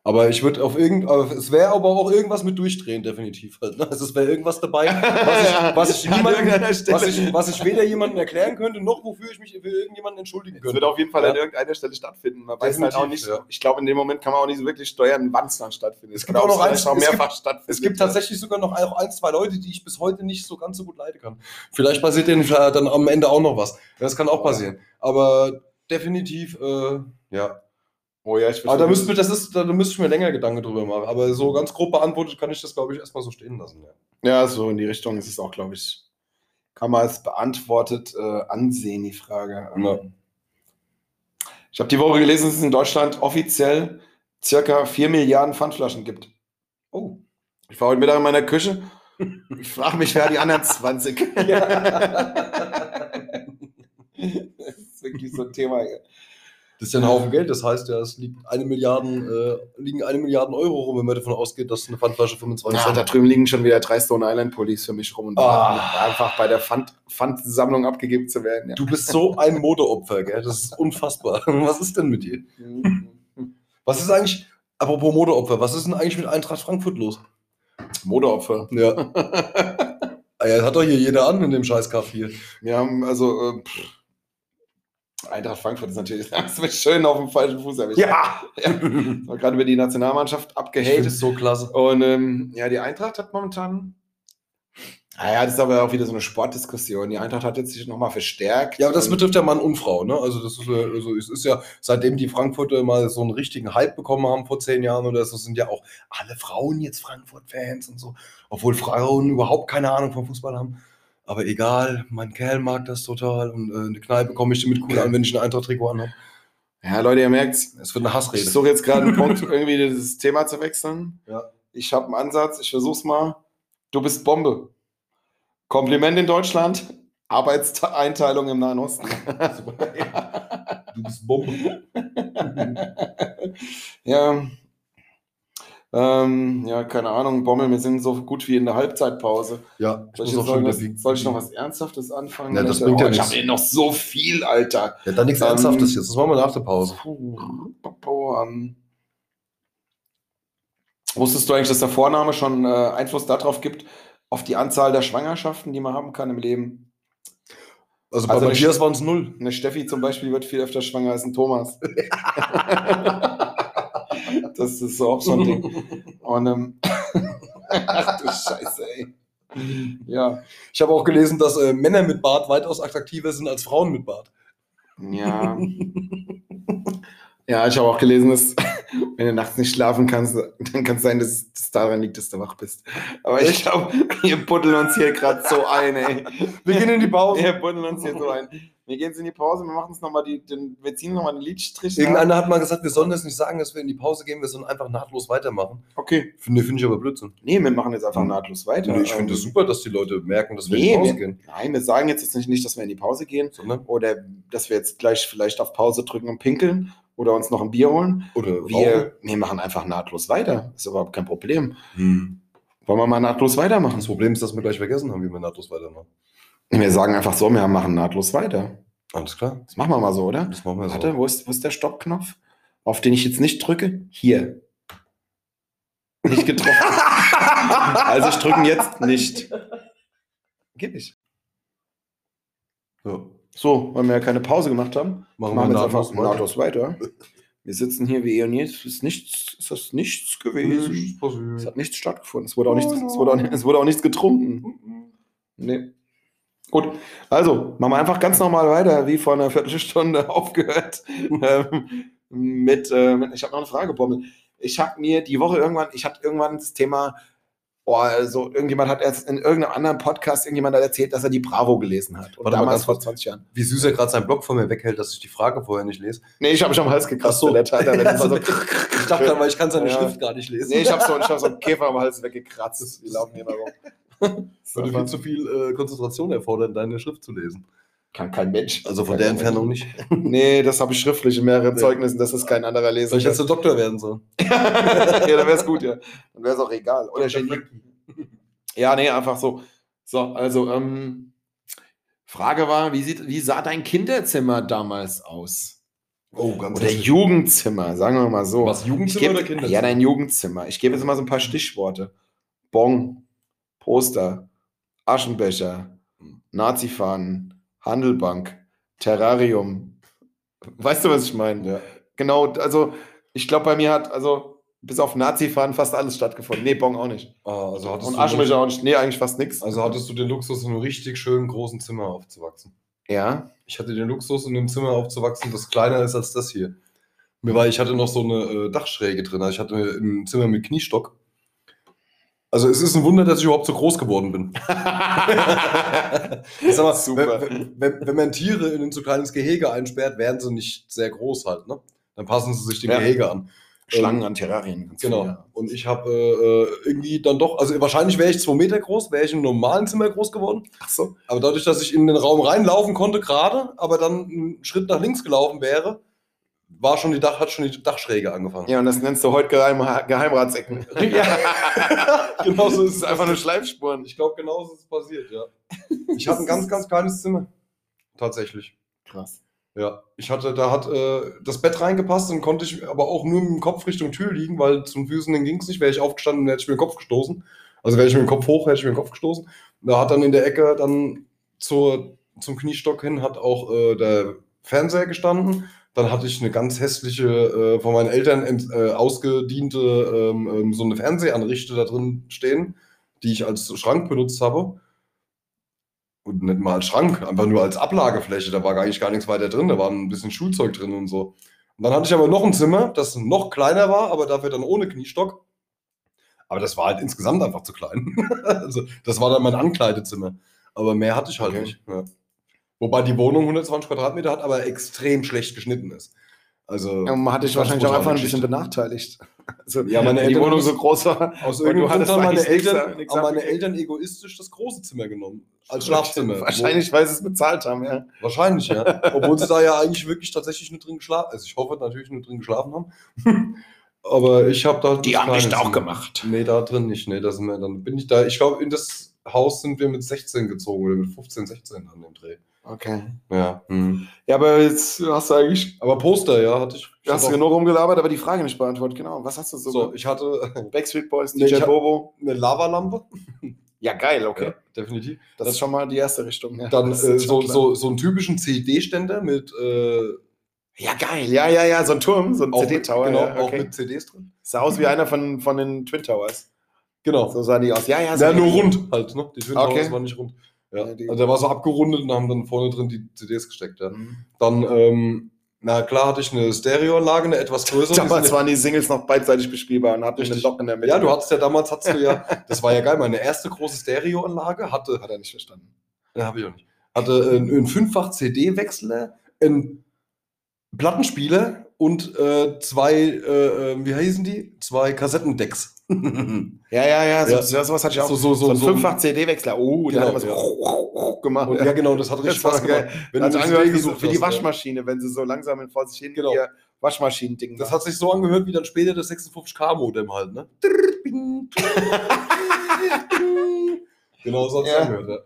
S1: Aber ich würde auf irgend, es wäre aber auch irgendwas mit durchdrehen, definitiv. Halt, ne? Also es wäre irgendwas dabei, was ich, was ich
S2: Stelle.
S1: was ich, was ich weder jemandem erklären könnte, noch wofür ich mich für irgendjemanden entschuldigen
S2: Es
S1: könnte.
S2: wird auf jeden Fall
S1: Ja.
S2: an irgendeiner Stelle stattfinden. Man weiß halt auch nicht,
S1: ja.
S2: ich glaube, in dem Moment kann man auch nicht so wirklich steuern, wann es dann stattfindet.
S1: Es gibt auch noch eins- es
S2: mehrfach stattfindet.
S1: Es gibt tatsächlich sogar noch auch ein, zwei Leute, die ich bis heute nicht so ganz so gut leiden kann. Vielleicht passiert denen dann am Ende auch noch was. Das kann auch passieren. Aber definitiv, äh, ja.
S2: Oh ja, ich
S1: Aber da müsste, das ist, da müsste ich mir länger Gedanken drüber machen. Aber so ganz grob beantwortet kann ich das, glaube ich, erstmal so stehen lassen. Ja.
S2: Ja, so in die Richtung ist es auch, glaube ich, kann man es beantwortet äh, ansehen, die Frage.
S1: Ja.
S2: Ich habe die Woche gelesen, dass es in Deutschland offiziell circa 4 Milliarden Pfandflaschen gibt.
S1: Oh.
S2: Ich war heute Mittag in meiner Küche. Ich frage mich, wer die anderen 20. das ist wirklich so ein Thema.
S1: Das ist ja ein Haufen Geld. Das heißt ja, es liegt eine Milliarden, äh, liegen eine Milliarden Euro rum, wenn man davon ausgeht, dass eine Pfandflasche 25
S2: Ja,
S1: Cent
S2: da drüben liegen schon wieder drei Stone Island Pullis für mich rum und
S1: Ah.
S2: einfach bei der Pfand- Pfandsammlung abgegeben zu werden. Ja.
S1: Du bist so ein Modeopfer, gell? Das ist unfassbar. Was ist denn mit dir? Was ist eigentlich, apropos Modeopfer, was ist denn eigentlich mit Eintracht Frankfurt los?
S2: Modeopfer.
S1: Ja. Ah ja, das hat doch hier jeder an in dem Scheißkaff hier.
S2: Wir haben also äh, pff, Eintracht Frankfurt ist natürlich schön auf dem falschen Fuß erwischt.
S1: Ja!
S2: ja. Gerade über die Nationalmannschaft abgehatet.
S1: es so klasse.
S2: Und ähm, ja, die Eintracht hat momentan. Naja, das ist aber auch wieder so eine Sportdiskussion. Die Eintracht hat jetzt sich nochmal verstärkt.
S1: Ja, aber das betrifft ja Mann und Frau, ne? Also das ist, also es ist ja, seitdem die Frankfurter mal so einen richtigen Hype bekommen haben vor zehn Jahren oder so, sind ja auch alle Frauen jetzt Frankfurt-Fans und so. Obwohl Frauen überhaupt keine Ahnung vom Fußball haben. Aber egal, mein Kerl mag das total und äh, eine Kneipe komme ich damit cool an, wenn ich ein Eintracht-Trikot anhabe.
S2: Ja, Leute, ihr merkt,
S1: Es wird eine
S2: ich
S1: Hassrede.
S2: suche jetzt gerade einen Punkt, irgendwie dieses Thema zu wechseln.
S1: Ja.
S2: Ich habe einen Ansatz, ich versuch's mal. Du bist Bombe. Kompliment in Deutschland, Arbeitseinteilung im Nahen Osten.
S1: Du bist Bombe.
S2: ja. Ähm, ja, keine Ahnung, Bommel, wir sind so gut wie in der Halbzeitpause.
S1: Ja, ich
S2: Soll ich, noch was, soll ich noch was Ernsthaftes anfangen?
S1: Ja, das
S2: Oder-
S1: bringt ja
S2: oh, Ich habe eh noch so viel, Alter.
S1: Ja, dann nichts
S2: Ähm,
S1: Ernsthaftes jetzt. Das machen wir nach der Pause.
S2: Ähm. Wusstest du eigentlich, dass der Vorname schon äh, Einfluss darauf gibt, auf die Anzahl der Schwangerschaften, die man haben kann im Leben?
S1: Also bei
S2: Also
S1: Matthias waren es null.
S2: Eine Steffi zum Beispiel wird viel öfter schwanger als ein Thomas. Das ist so auch so ein Ding. Und, ähm, ach du Scheiße, ey. Ja,
S1: Ich habe auch gelesen, dass äh, Männer mit Bart weitaus attraktiver sind als Frauen mit Bart.
S2: ja. Ja, ich habe auch gelesen, dass wenn du nachts nicht schlafen kannst, dann kann es sein, dass es daran liegt, dass du wach bist. Aber ich glaube, wir buddeln uns hier gerade so ein, ey.
S1: Wir gehen in die Pause.
S2: Wir buddeln uns hier so ein. Wir gehen jetzt in die Pause, wir machen uns nochmal die, den, wir ziehen nochmal den Lidstrich. nach.
S1: Irgendeiner hat mal gesagt, wir sollen das nicht sagen, dass wir in die Pause gehen, wir sollen einfach nahtlos weitermachen.
S2: Okay.
S1: Finde find ich aber Blödsinn.
S2: Nee, wir machen jetzt einfach nahtlos weiter.
S1: Nee, ich finde es
S2: Ähm,
S1: super, dass die Leute merken, dass wir in
S2: Nee,
S1: die Pause
S2: wir,
S1: gehen.
S2: nein, wir sagen jetzt, jetzt nicht, nicht, dass wir in die Pause gehen
S1: Sondern,
S2: oder dass wir jetzt gleich vielleicht auf Pause drücken und pinkeln oder uns noch ein Bier holen.
S1: oder
S2: Wir, wir machen einfach nahtlos weiter. Ist überhaupt kein Problem.
S1: Hm.
S2: Wollen wir mal nahtlos weitermachen?
S1: Das Problem ist, dass wir gleich vergessen haben, wie wir nahtlos weitermachen.
S2: Wir sagen einfach so, wir machen nahtlos weiter.
S1: Alles klar.
S2: Das machen wir mal so, oder?
S1: Das machen wir
S2: Warte,
S1: so.
S2: wo ist, wo ist der Stoppknopf? Auf den ich jetzt nicht drücke? Hier. Nicht getroffen. also ich drücke jetzt nicht. Geht nicht.
S1: So.
S2: So, weil wir ja keine Pause gemacht haben,
S1: Machen,
S2: machen wir jetzt
S1: nahtlos
S2: einfach nahtlos weiter. Wir sitzen hier wie eh und je. Es ist nichts, ist nichts gewesen.
S1: Nichts
S2: Es hat nichts stattgefunden. Es wurde auch nichts, es wurde auch, es wurde auch nichts getrunken. Nee. Gut, also machen wir einfach ganz normal weiter, wie vor einer Viertelstunde aufgehört. ähm, mit, äh, mit, ich habe noch eine Frage, Bommel. Ich habe mir die Woche irgendwann, ich hatte irgendwann das Thema, oh, also irgendjemand hat erst in irgendeinem anderen Podcast, irgendjemand hat erzählt, dass er die Bravo gelesen hat. Und
S1: Warte
S2: damals vor
S1: kurz.
S2: 20 Jahren.
S1: Wie süß er gerade seinen Blog von mir weghält, dass ich die Frage vorher nicht lese.
S2: Nee, ich habe mich am Hals gekratzt.
S1: So.
S2: der Teil, der so,
S1: ich dachte aber, ich kann seine
S2: Ja.
S1: Schrift gar nicht lesen.
S2: nee, ich habe so, ich hab so einen Käfer am Hals weggekratzt. Die laufen hier mal rum.
S1: Das würde viel zu viel äh, Konzentration erfordern, deine Schrift zu lesen.
S2: Kann kein Mensch.
S1: Also von der Entfernung
S2: Mensch.
S1: nicht.
S2: Nee, das habe ich schriftlich in mehreren
S1: Nee.
S2: Zeugnissen, dass das kein anderer lesen
S1: Soll ich jetzt Doktor werden sollen?
S2: ja, dann wäre es gut, ja. Dann wäre es auch egal. Oder Genie. Ja, nee, einfach so. So, also, ähm, Frage war, wie, sieht, wie sah dein Kinderzimmer damals aus?
S1: Oh, ganz
S2: Oder
S1: hässlich.
S2: Jugendzimmer, sagen wir mal so.
S1: Was, Jugendzimmer
S2: geb,
S1: oder Kinderzimmer?
S2: Ja, dein Jugendzimmer. Ich gebe jetzt mal so ein paar Stichworte. Bon, Poster, Aschenbecher, Nazifahnen, Handelbank, Terrarium. Weißt du, was ich meine?
S1: Ja.
S2: Genau, also ich glaube, bei mir hat also bis auf Nazi-Fahren fast alles stattgefunden. Nee, Bon auch nicht.
S1: Ah, also
S2: Und Aschenbecher auch nicht. Nee, eigentlich fast nichts.
S1: Also hattest du den Luxus, in einem richtig schönen großen Zimmer aufzuwachsen.
S2: ja.
S1: Ich hatte den Luxus, in einem Zimmer aufzuwachsen, das kleiner ist als das hier. Mir war, ich hatte noch so eine äh, Dachschräge drin. Also ich hatte ein Zimmer mit Kniestock. Also es ist ein Wunder, dass ich überhaupt so groß geworden bin. Mal,
S2: Super.
S1: Wenn, wenn, wenn man Tiere in ein so kleines Gehege einsperrt, werden sie nicht sehr groß halt. Ne? Dann passen sie sich dem
S2: Ja.
S1: Gehege an.
S2: Schlangen an Terrarien. ganz
S1: Genau.
S2: viel,
S1: Und ich habe äh, irgendwie dann doch, also wahrscheinlich wäre ich zwei Meter groß, wäre ich im normalen Zimmer groß geworden.
S2: Ach so.
S1: Aber dadurch, dass ich in den Raum reinlaufen konnte gerade, aber dann einen Schritt nach links gelaufen wäre, war schon die Dach, hat schon die Dachschräge angefangen.
S2: Ja, und das nennst du heute Geheim Geheimratsecken.
S1: Ja. genau so
S2: Das
S1: ist es
S2: einfach nur Schleifspuren.
S1: Ich glaube, genau so ist es passiert, ja. Ich hatte ein ganz, ganz kleines Zimmer. Tatsächlich.
S2: Krass.
S1: Ja. Ich hatte, da hat äh, das Bett reingepasst und konnte ich aber auch nur mit dem Kopf Richtung Tür liegen, weil zum Füßen ging es nicht. Wäre ich aufgestanden, hätte ich mir den Kopf gestoßen. Also wäre ich mit dem Kopf hoch, hätte ich mir den Kopf gestoßen. Da hat dann in der Ecke dann zur, zum Kniestock hin hat auch äh, der Fernseher gestanden. Dann hatte ich eine ganz hässliche, äh, von meinen Eltern äh, ausgediente ähm, ähm, so eine Fernsehanrichte da drin stehen, die ich als Schrank benutzt habe. Und nicht mal als Schrank, einfach nur als Ablagefläche. Da war eigentlich gar nichts weiter drin, da war ein bisschen Schulzeug drin und so. Und dann hatte ich aber noch ein Zimmer, das noch kleiner war, aber dafür dann ohne Kniestock. Aber das war halt insgesamt einfach zu klein. also, das war dann mein Ankleidezimmer. Aber mehr hatte ich halt
S2: Okay.
S1: nicht. Ja. Wobei die Wohnung 120 Quadratmeter hat, aber extrem schlecht geschnitten ist. Also,
S2: Ja, man hat dich wahrscheinlich auch einfach ein bisschen benachteiligt. Also,
S1: Ja, meine
S2: wenn die
S1: Eltern
S2: Wohnung
S1: haben
S2: so groß war.
S1: aus irgendeinem Grund haben meine, Eltern, haben meine. Eltern egoistisch das große Zimmer genommen. Als Schlafzimmer.
S2: Wahrscheinlich, weil sie es bezahlt haben, ja.
S1: Wahrscheinlich, ja. Obwohl sie da ja eigentlich wirklich tatsächlich nur drin geschlafen Also ich hoffe natürlich nur drin geschlafen haben. Aber ich habe da.
S2: Die haben
S1: kleine
S2: auch gemacht.
S1: Nee, da drin nicht. Nee, da sind wir, dann bin ich da. Ich glaube, in das Haus sind wir mit 16 gezogen oder mit 15, 16 an dem Dreh.
S2: Okay.
S1: Ja. hm.
S2: Ja, aber jetzt hast du eigentlich.
S1: Aber Poster, ja, hatte ich. ich
S2: hast du genug rumgelabert, aber die Frage nicht beantwortet. Genau. Was hast du
S1: auch-
S2: so?
S1: So, ich hatte
S2: Backstreet Boys,
S1: Nee,
S2: DJ
S1: hab-
S2: Bobo.
S1: eine Lavalampe.
S2: Ja, geil, okay.
S1: Ja, definitiv.
S2: Das ist schon mal die erste Richtung. Ja.
S1: Dann
S2: Das
S1: äh, so, so, so einen typischen CD-Ständer mit äh,
S2: Ja, geil. Ja, ja, ja, so ein Turm, so ein
S1: Auch
S2: CD-Tower.
S1: genau,
S2: ja,
S1: auch
S2: okay.
S1: mit CDs drin.
S2: Sah aus wie einer von, von den Twin Towers.
S1: Genau.
S2: So sahen die aus. Ja, ja, so
S1: Ja, nur rund halt, ne? Die Twin
S2: Okay.
S1: Towers waren nicht rund. Ja. Also der war so abgerundet und haben dann vorne drin die CDs gesteckt, ja.
S2: Mhm.
S1: Dann, ähm, na klar hatte ich eine Stereoanlage, eine etwas größere.
S2: Damals
S1: Die-
S2: waren die Singles noch beidseitig bespielbar und hatten
S1: Richtig.
S2: ein Loch in der Mitte.
S1: ja, du hattest ja damals, hattest du ja, das war ja geil, meine erste große Stereoanlage hatte,
S2: Hat er nicht verstanden.
S1: Ja, habe ich auch nicht. Hatte einen fünffach CD-Wechsler, einen Plattenspieler und äh, zwei, äh, äh, wie heißen die? Zwei Kassettendecks.
S2: Ja, ja, ja, so,
S1: Ja.
S2: so, sowas hatte ich auch.
S1: So- so- so-
S2: ein
S1: so-
S2: fünffach CD-Wechsler. Oh, der
S1: Genau,
S2: hat
S1: ja.
S2: gemacht.
S1: Und, ja, genau, das hat richtig
S2: Das
S1: Spaß
S2: geil.
S1: gemacht. Wenn
S2: Hat
S1: du
S2: sich
S1: eine
S2: angehört wie, so, wie die
S1: ja.
S2: Waschmaschine, wenn sie so langsam in vor sich hin
S1: Genau.
S2: ihr Waschmaschinen-Ding
S1: Das hat sich so angehört wie dann später das 56K-Modem halt, ne? genau, so hat es
S2: Ja.
S1: angehört, ja.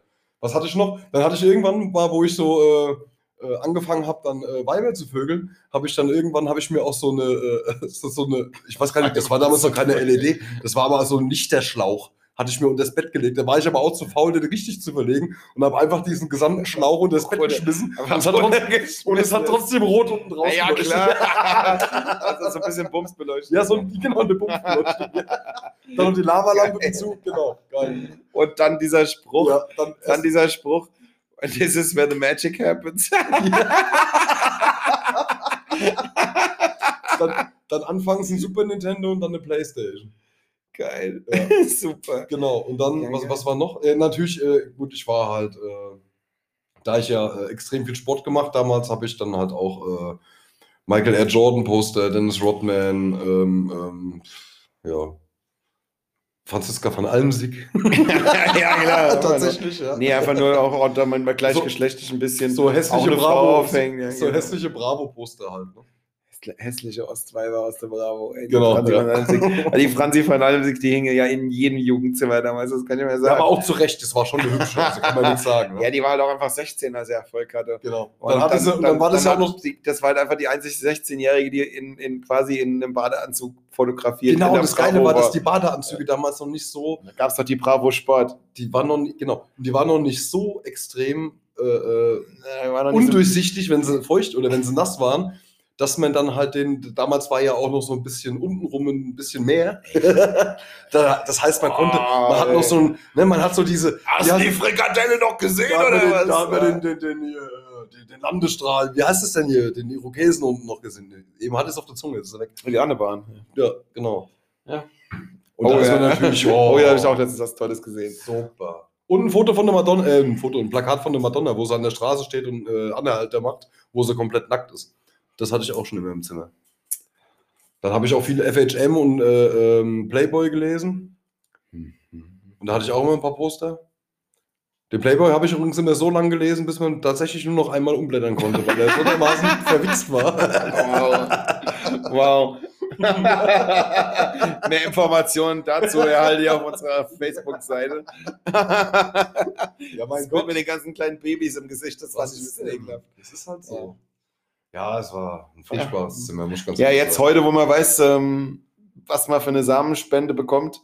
S1: Was hatte ich noch? Dann hatte ich irgendwann, war, wo ich so äh, äh, angefangen habe, dann äh, Weiber zu vögeln, habe ich dann irgendwann, habe ich mir auch so eine, äh, so, so eine, ich weiß gar nicht, das war damals noch keine LED, das war aber so ein Lichterschlauch. Hatte ich mir unter das Bett gelegt. Da war ich aber auch zu faul, den richtig zu verlegen und habe einfach diesen gesamten Schlauch unter das Bett geschmissen. Und es hat, trotzdem, und es hat trotzdem rot unten drauf.
S2: Ja,
S1: geleuchtet.
S2: klar. also so ein bisschen Bums beleuchtet.
S1: Ja, so ein, genau, eine Pumpbeleuchtung. ja. Dann noch die Lavalampe dazu, genau, geil.
S2: Und dann dieser Spruch,
S1: Ja, dann,
S2: dann dieser Spruch, this is where the magic happens.
S1: dann, dann anfangs ein Super Nintendo und dann eine Playstation.
S2: Geil.
S1: Ja.
S2: Super.
S1: Genau, und dann,
S2: Ja,
S1: was, was war noch? Äh, natürlich, äh, gut, ich war halt, äh, da ich ja äh, extrem viel Sport gemacht damals, habe ich dann halt auch äh, Michael R. Jordan Poster, Dennis Rodman, ähm, ähm, ja, Franziska von Almsieg.
S2: ja, klar.
S1: Tatsächlich, ja.
S2: Nee, einfach nur auch unter manchmal gleichgeschlechtlich ein bisschen
S1: So hässliche Bravo,
S2: aufhängen. Ja,
S1: so
S2: genau.
S1: hässliche Bravo-Poster halt. Ne?
S2: Hässliche Ostweiber aus der Bravo. Ey, die
S1: Genau,
S2: Franzi
S1: ja.
S2: von Almsig. Die Franzi von Almsig, die hing ja in jedem Jugendzimmer damals, das kann ich mir
S1: Ja,
S2: sagen.
S1: aber auch zu Recht, das war schon eine hübsche, also kann man nichts sagen. Ne?
S2: Ja, die war halt auch einfach 16, als er Erfolg hatte.
S1: genau.
S2: Und
S1: Dann, hatte sie, und dann, war das ja auch noch.
S2: Die, das war halt einfach die einzig 16-Jährige, die in, in quasi in einem Badeanzug fotografiert.
S1: Genau, das Geile
S2: Bravo
S1: war, dass die Badeanzüge damals noch nicht so,
S2: Da gab es doch die Bravo Sport.
S1: die waren noch nicht, genau, die waren noch nicht so extrem äh, äh,
S2: noch nicht so-
S1: undurchsichtig, wenn sie feucht oder wenn sie nass waren, dass man dann halt den, damals war ja auch noch so ein bisschen untenrum ein bisschen mehr. da, das heißt, man konnte,
S2: Oh,
S1: man hat noch so ein, ne, man hat so diese,
S2: Hast
S1: ja,
S2: du die Frikadelle noch gesehen,
S1: da
S2: oder
S1: den,
S2: was?
S1: da hat man den, den, den, hier, den, den Landestrahl, wie heißt es denn hier, den Irokesen unten noch gesehen. Eben hat es auf der Zunge, jetzt ist er weg.
S2: die Annebahn.
S1: Ja, genau.
S2: Ja.
S1: Und da ist man natürlich, oh,
S2: oh ja, habe ich auch letztens was Tolles gesehen.
S1: Super. Und ein Foto von der Madonna, äh, ein Foto, ein Plakat von der Madonna, wo sie an der Straße steht und äh, Anhalter macht, wo sie komplett nackt ist. Das hatte ich auch schon immer im Zimmer. Dann habe ich auch viel FHM und äh, ähm, Playboy gelesen. Und da hatte ich auch immer ein paar Poster. Den Playboy habe ich übrigens immer so lange gelesen, bis man tatsächlich nur noch einmal umblättern konnte, weil der so dermaßen verwichst war.
S2: Wow. Mehr Informationen dazu erhalte ich auf unserer Facebook-Seite.
S1: ja, mein
S2: Das Gott mit den ganzen kleinen Babys im Gesicht, das war
S1: Was
S2: ein
S1: ist
S2: bisschen ekelhaft.
S1: Das ist halt so. Ja, es war ein furchtbares Zimmer, muss ich ganz
S2: Ja, jetzt
S1: sagen.
S2: heute, wo man weiß, ähm, was man für eine Samenspende bekommt.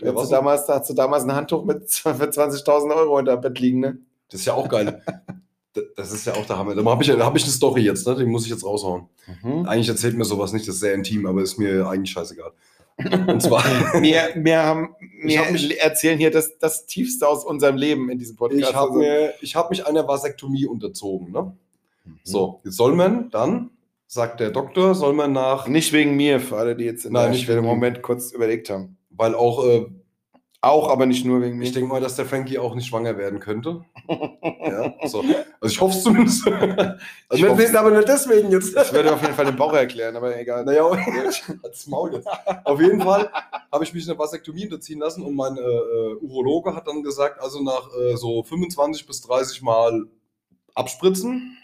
S1: Ja, was
S2: du damals, da hast du damals ein Handtuch mit für 20.000 Euro unter dem Bett liegen, ne?
S1: Das ist ja auch geil. Das ist ja auch der Hammer. Da habe ich, da hab ich eine Story jetzt, ne? die muss ich jetzt raushauen. Eigentlich erzählt mir sowas nicht, das ist sehr intim, aber ist mir eigentlich scheißegal. Und zwar,
S2: Wir, wir, haben,
S1: Ich
S2: wir
S1: hab mich-
S2: erzählen hier das, das Tiefste aus unserem Leben in diesem Podcast.
S1: ich habe
S2: Also,
S1: mir, ich hab mich einer Vasektomie unterzogen. Ne? So, jetzt soll man dann, sagt der Doktor, soll man nach,
S2: Nicht wegen mir, für alle, die jetzt in
S1: Nein,
S2: der
S1: nicht
S2: Stelle im
S1: wegen.
S2: Moment kurz überlegt haben.
S1: weil auch, äh,
S2: Auch, aber nicht nur wegen mir.
S1: ich denke mal, dass der Frankie auch nicht schwanger werden könnte. ja, so. Also ich hoffe es zumindest. Also
S2: Ich hoff's.
S1: nicht, aber nicht deswegen jetzt.
S2: das würde auf jeden Fall den Bauch erklären, aber egal.
S1: Naja, als Maul jetzt. Auf jeden Fall habe ich mich eine Vasektomie unterziehen lassen und mein äh, äh, Urologe hat dann gesagt, also nach äh, so 25 bis 30 Mal abspritzen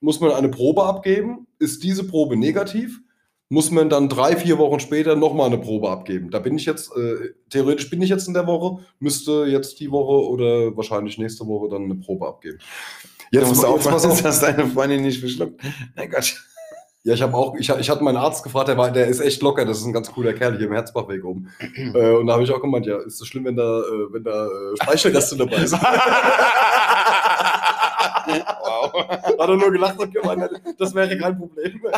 S1: muss man eine Probe abgeben. Ist diese Probe negativ, muss man dann drei, vier Wochen später nochmal eine Probe abgeben. Da bin ich jetzt, äh, theoretisch bin ich jetzt in der Woche, müsste jetzt die Woche oder wahrscheinlich nächste Woche dann eine Probe abgeben.
S2: Jetzt musst du aufpassen,
S1: auf.
S2: dass deine Freundin nicht verschluckt. Mein Gott.
S1: Ja, ich habe auch, ich, ich hatte meinen Arzt gefragt, der, war, der ist echt locker, das ist ein ganz cooler Kerl hier im Herzbachweg oben. äh, und da habe ich auch gemeint, ja, ist es schlimm, wenn da, äh, wenn da äh, Speichelreste dabei sind?
S2: wow.
S1: Hat er nur gelacht und gemeint, das wäre kein Problem.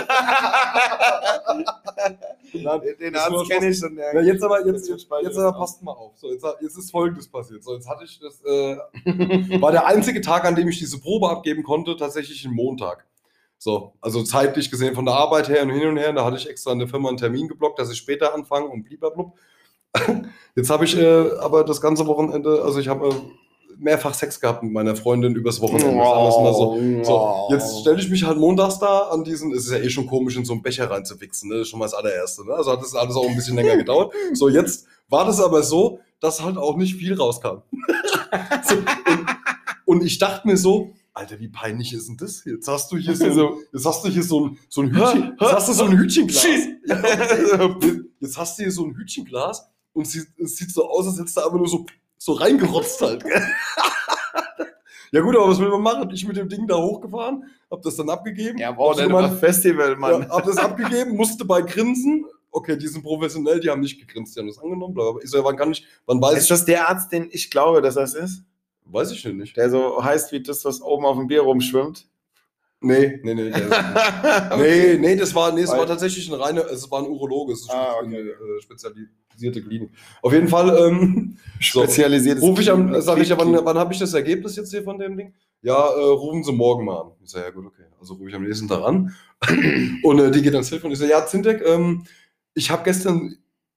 S1: Nein,
S2: Den Arzt kenne ich schon.
S1: Ja, jetzt aber, jetzt, jetzt, jetzt aber passt mal auf. So, jetzt, jetzt ist Folgendes passiert. So, jetzt hatte ich das, äh, war der einzige Tag, an dem ich diese Probe abgeben konnte, tatsächlich ein Montag. So, also zeitlich gesehen von der Arbeit her und hin und her. Da hatte ich extra in der Firma einen Termin geblockt, dass ich später anfange und blub. Jetzt habe ich äh, aber das ganze Wochenende, also ich habe äh, mehrfach Sex gehabt mit meiner Freundin übers Wochenende. Es mal so. So, jetzt stelle ich mich halt montags da an diesen, es ist ja eh schon komisch, in so einen Becher reinzuwichsen, ne? Das ist schon mal das allererste, ne? Also hat das alles auch ein bisschen länger gedauert. So, jetzt war das aber so, dass halt auch nicht viel rauskam. so, und, und ich dachte mir so, Alter, wie peinlich ist denn das? Jetzt hast du hier so,
S2: So.
S1: jetzt hast du hier so ein, so ein Hütchen, jetzt hast du so ein Hütchenglas. Ja, jetzt hast du hier so ein Hütchenglas und sie- es sieht so aus, als hättest du aber nur so, so reingerotzt halt. Ja gut, aber was will man machen? Ich mit dem Ding da hochgefahren, hab das dann abgegeben.
S2: Ja, boah, dann am Festival, Mann.
S1: ja, hab das abgegeben, musste bei grinsen. Okay, die sind professionell, die haben nicht gegrinst, die haben das angenommen. Bla. Ich so, ja, wann kann ich, wann weiß
S2: Ist
S1: ich,
S2: das der Arzt, den ich glaube, dass das ist?
S1: weiß ich nicht.
S2: Der so heißt wie das, was oben auf dem Bier rumschwimmt?
S1: Nee, nee, nee. Nee, nee, das war, nee, es war tatsächlich ein reiner, es war ein Urologe, es ist
S2: Ah,
S1: eine äh, spezialisierte Klinik. Auf jeden Fall, ähm, so,
S2: Spezialisiertes.
S1: Ruf ich am, sag ich ja, wann, wann habe ich das Ergebnis jetzt hier von dem Ding? Ja, äh, rufen Sie morgen mal an. Ich sage, ja gut, okay. Also rufe ich am nächsten Tag an. Und äh, die geht ans Telefon und ich sage, ja, Zintek, ähm, ich habe gestern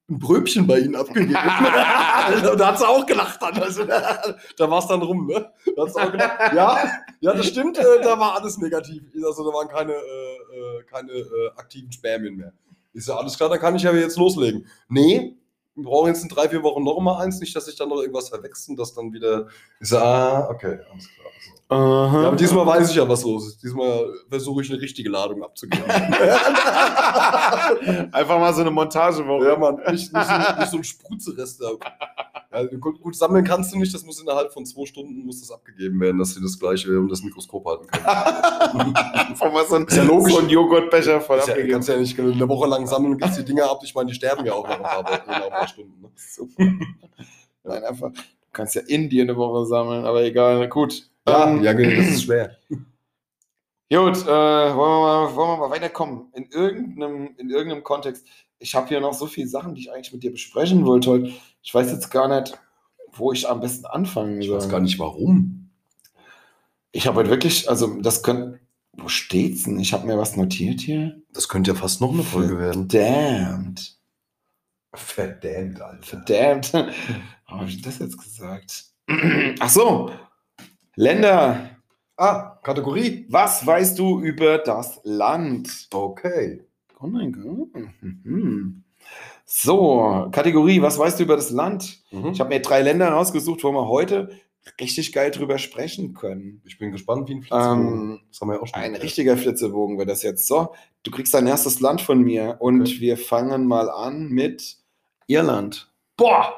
S1: ein Bröbchen bei Ihnen abgegeben. da hat sie auch gelacht dann. Also, da war es dann rum, ne? Da hat sie auch gelacht. Ja, ja, das stimmt, äh, da war alles negativ. Also da waren keine, äh, äh, keine äh, aktiven Spermien mehr. Ist ja alles klar, dann kann ich ja jetzt loslegen. Nee, wir brauchen jetzt in drei, vier Wochen noch mal eins, nicht, dass sich dann noch irgendwas verwechseln, dass dann wieder. Ich so, ah, okay, alles klar. So.
S2: Aha.
S1: Ja, aber diesmal weiß ich ja, was los ist. Diesmal versuche ich eine richtige Ladung abzugeben.
S2: Einfach mal so eine Montagewoche.
S1: ja, Mann, nicht, nicht, so, nicht so ein Sprutzerest da. Ja, gut, gut, sammeln kannst du nicht, das muss innerhalb von zwei Stunden muss das abgegeben werden, dass sie das gleiche um das Mikroskop halten können.
S2: Einfach mal so ein,
S1: Ist ja logisch.
S2: so ein Joghurtbecher voll
S1: Ist ja,
S2: abgegeben.
S1: kannst ja nicht eine Woche lang sammeln und gibst die Dinger ab. Ich meine, die sterben ja auch nach ein paar, Wochen, nach ein paar Stunden. Ne?
S2: Nein, einfach. Du kannst ja in dir eine Woche sammeln, aber egal. Gut.
S1: Ja,
S2: Ähm,
S1: ja, genau, das ist schwer.
S2: Gut, äh, wollen, wir mal, wollen wir mal weiterkommen? In irgendeinem, in irgendeinem Kontext. Ich habe hier noch so viele Sachen, die ich eigentlich mit dir besprechen wollte heute. Ich weiß jetzt gar nicht, wo ich am besten anfangen
S1: Ich
S2: soll.
S1: weiß gar nicht warum.
S2: Ich habe heute wirklich, also das könnte. Wo steht's denn? Ich habe mir was notiert hier.
S1: Das könnte ja fast noch eine Folge werden.
S2: Verdammt.
S1: Verdammt, Alter.
S2: Verdammt. Warum habe ich das jetzt gesagt? Ach so. Länder.
S1: Ah, Kategorie.
S2: Was weißt du über das Land?
S1: Okay.
S2: Oh mein Gott. Mhm. So, Kategorie, was weißt du über das Land?
S1: Mhm.
S2: Ich habe mir drei Länder rausgesucht, wo wir heute richtig geil drüber sprechen können.
S1: Ich bin gespannt, wie ein Flitzebogen.
S2: Ähm,
S1: das haben wir ja auch schon.
S2: ein
S1: gehört.
S2: richtiger Flitzebogen wird das jetzt. So, du kriegst dein erstes Land von mir und
S1: Okay.
S2: wir fangen mal an mit Irland. Boah!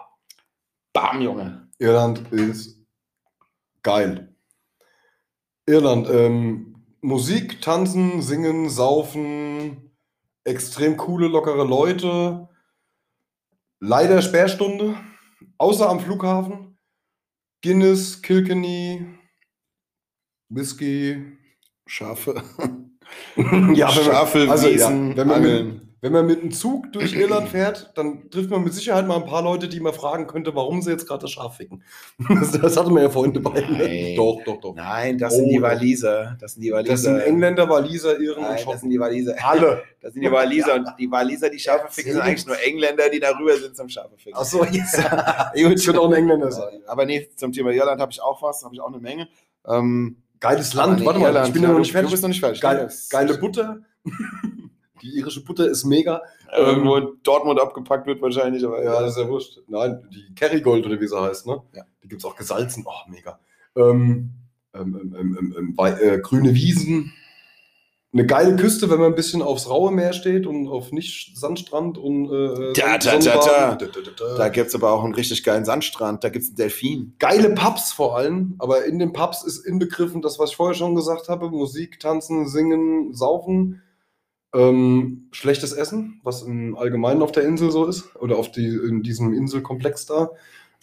S2: Bam, Junge.
S1: Irland ist geil. Irland, ähm, Musik, Tanzen, Singen, Saufen, extrem coole, lockere Leute. Leider Sperrstunde, außer am Flughafen. Guinness, Kilkenny, Whisky.
S2: Schafe.
S1: ja,
S2: Schafe,
S1: also, ja,
S2: Wiesen,
S1: wenn man mit-
S2: Angeln.
S1: Wenn man mit einem Zug durch Irland fährt, dann trifft man mit Sicherheit mal ein paar Leute, die man fragen könnte, warum sie jetzt gerade das Schaf ficken. Das, das hatte man ja vorhin dabei. ne?
S2: Nein.
S1: Doch, doch, doch.
S2: Nein, das
S1: Oh,
S2: sind die
S1: doch.
S2: Waliser. Das sind die Waliser.
S1: Das sind Engländer, Waliser, Iren und
S2: Nein, das
S1: Schotten.
S2: sind die Waliser.
S1: Alle.
S2: Das sind die Waliser. Und die Waliser, die Schafe ficken, sind eigentlich nur Engländer, die darüber sind zum Schafe ficken.
S1: Achso, yes. Ich könnte auch ein Engländer sein.
S2: Aber nee, zum Thema Irland habe ich auch was, habe ich auch eine Menge. Ähm,
S1: Geiles Land. Warte mal, ich bin ja noch
S2: du-
S1: nicht fertig.
S2: Du bist noch nicht fertig.
S1: Geil,
S2: Das-
S1: geile Butter. Die irische Butter ist mega.
S2: Irgendwo in Dortmund abgepackt wird wahrscheinlich, aber
S1: Ja, das ist ja wurscht. Nein, die Kerrygold oder wie sie heißt, ne?
S2: Ja.
S1: Die gibt es auch gesalzen. Oh, mega. Ähm, ähm, ähm, ähm, ähm, ähm, bei, äh, grüne Wiesen. Eine geile Küste, wenn man ein bisschen aufs raue Meer steht und auf nicht Sandstrand und äh, Sonnenbaden.
S2: da.
S1: Da, da, da.
S2: Da gibt es aber auch einen richtig geilen Sandstrand, da gibt es einen Delfin.
S1: Geile Pubs vor allem, aber in den Pubs ist inbegriffen das, was ich vorher schon gesagt habe: Musik, Tanzen, Singen, Saufen. Ähm, schlechtes Essen, was im Allgemeinen auf der Insel so ist, oder auf die, in diesem Inselkomplex da.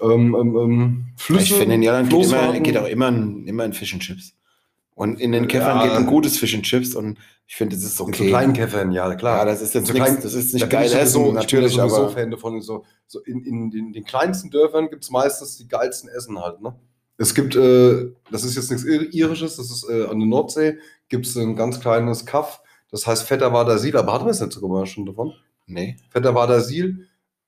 S1: Ähm, ähm, ähm, Flüsse,
S2: ich finde, in Irland geht, immer, geht auch immer ein, immer ein Fish and Chips. Und in den Käffern
S1: Ja.
S2: geht ein gutes Fish and Chips und ich finde, das ist
S1: In
S2: okay.
S1: so kleinen Käffern, ja, klar.
S2: ja, das ist jetzt
S1: So
S2: nichts,
S1: klein-
S2: das ist
S1: Da
S2: nicht
S1: bin
S2: geil
S1: ich sowieso,
S2: essen,
S1: ich bin
S2: natürlich,
S1: ja sowieso
S2: aber
S1: Fan davon. So, so in, in, den, den kleinsten Dörfern gibt es meistens die geilsten Essen halt. Ne? Es gibt, äh, das ist jetzt nichts Ir- Irisches, das ist äh, an der Nordsee, gibt es ein ganz kleines Kaff, das heißt Vetterwader Siel, aber hatten wir es nicht sogar schon davon?
S2: nee.
S1: Vetterwader Siel.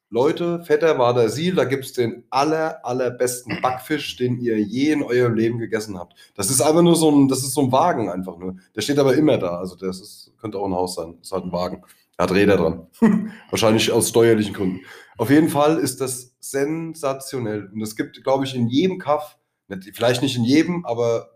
S1: Leute, Vetterwader Siel, da gibt es den aller, allerbesten Backfisch, den ihr je in eurem Leben gegessen habt. Das ist einfach nur so ein, das ist so ein Wagen einfach nur. Der steht aber immer da. Also das ist, könnte auch ein Haus sein. Das ist halt ein Wagen. Er hat Räder dran. Wahrscheinlich aus steuerlichen Gründen. Auf jeden Fall ist das sensationell. Und es gibt, glaube ich, in jedem Kaff, vielleicht nicht in jedem, aber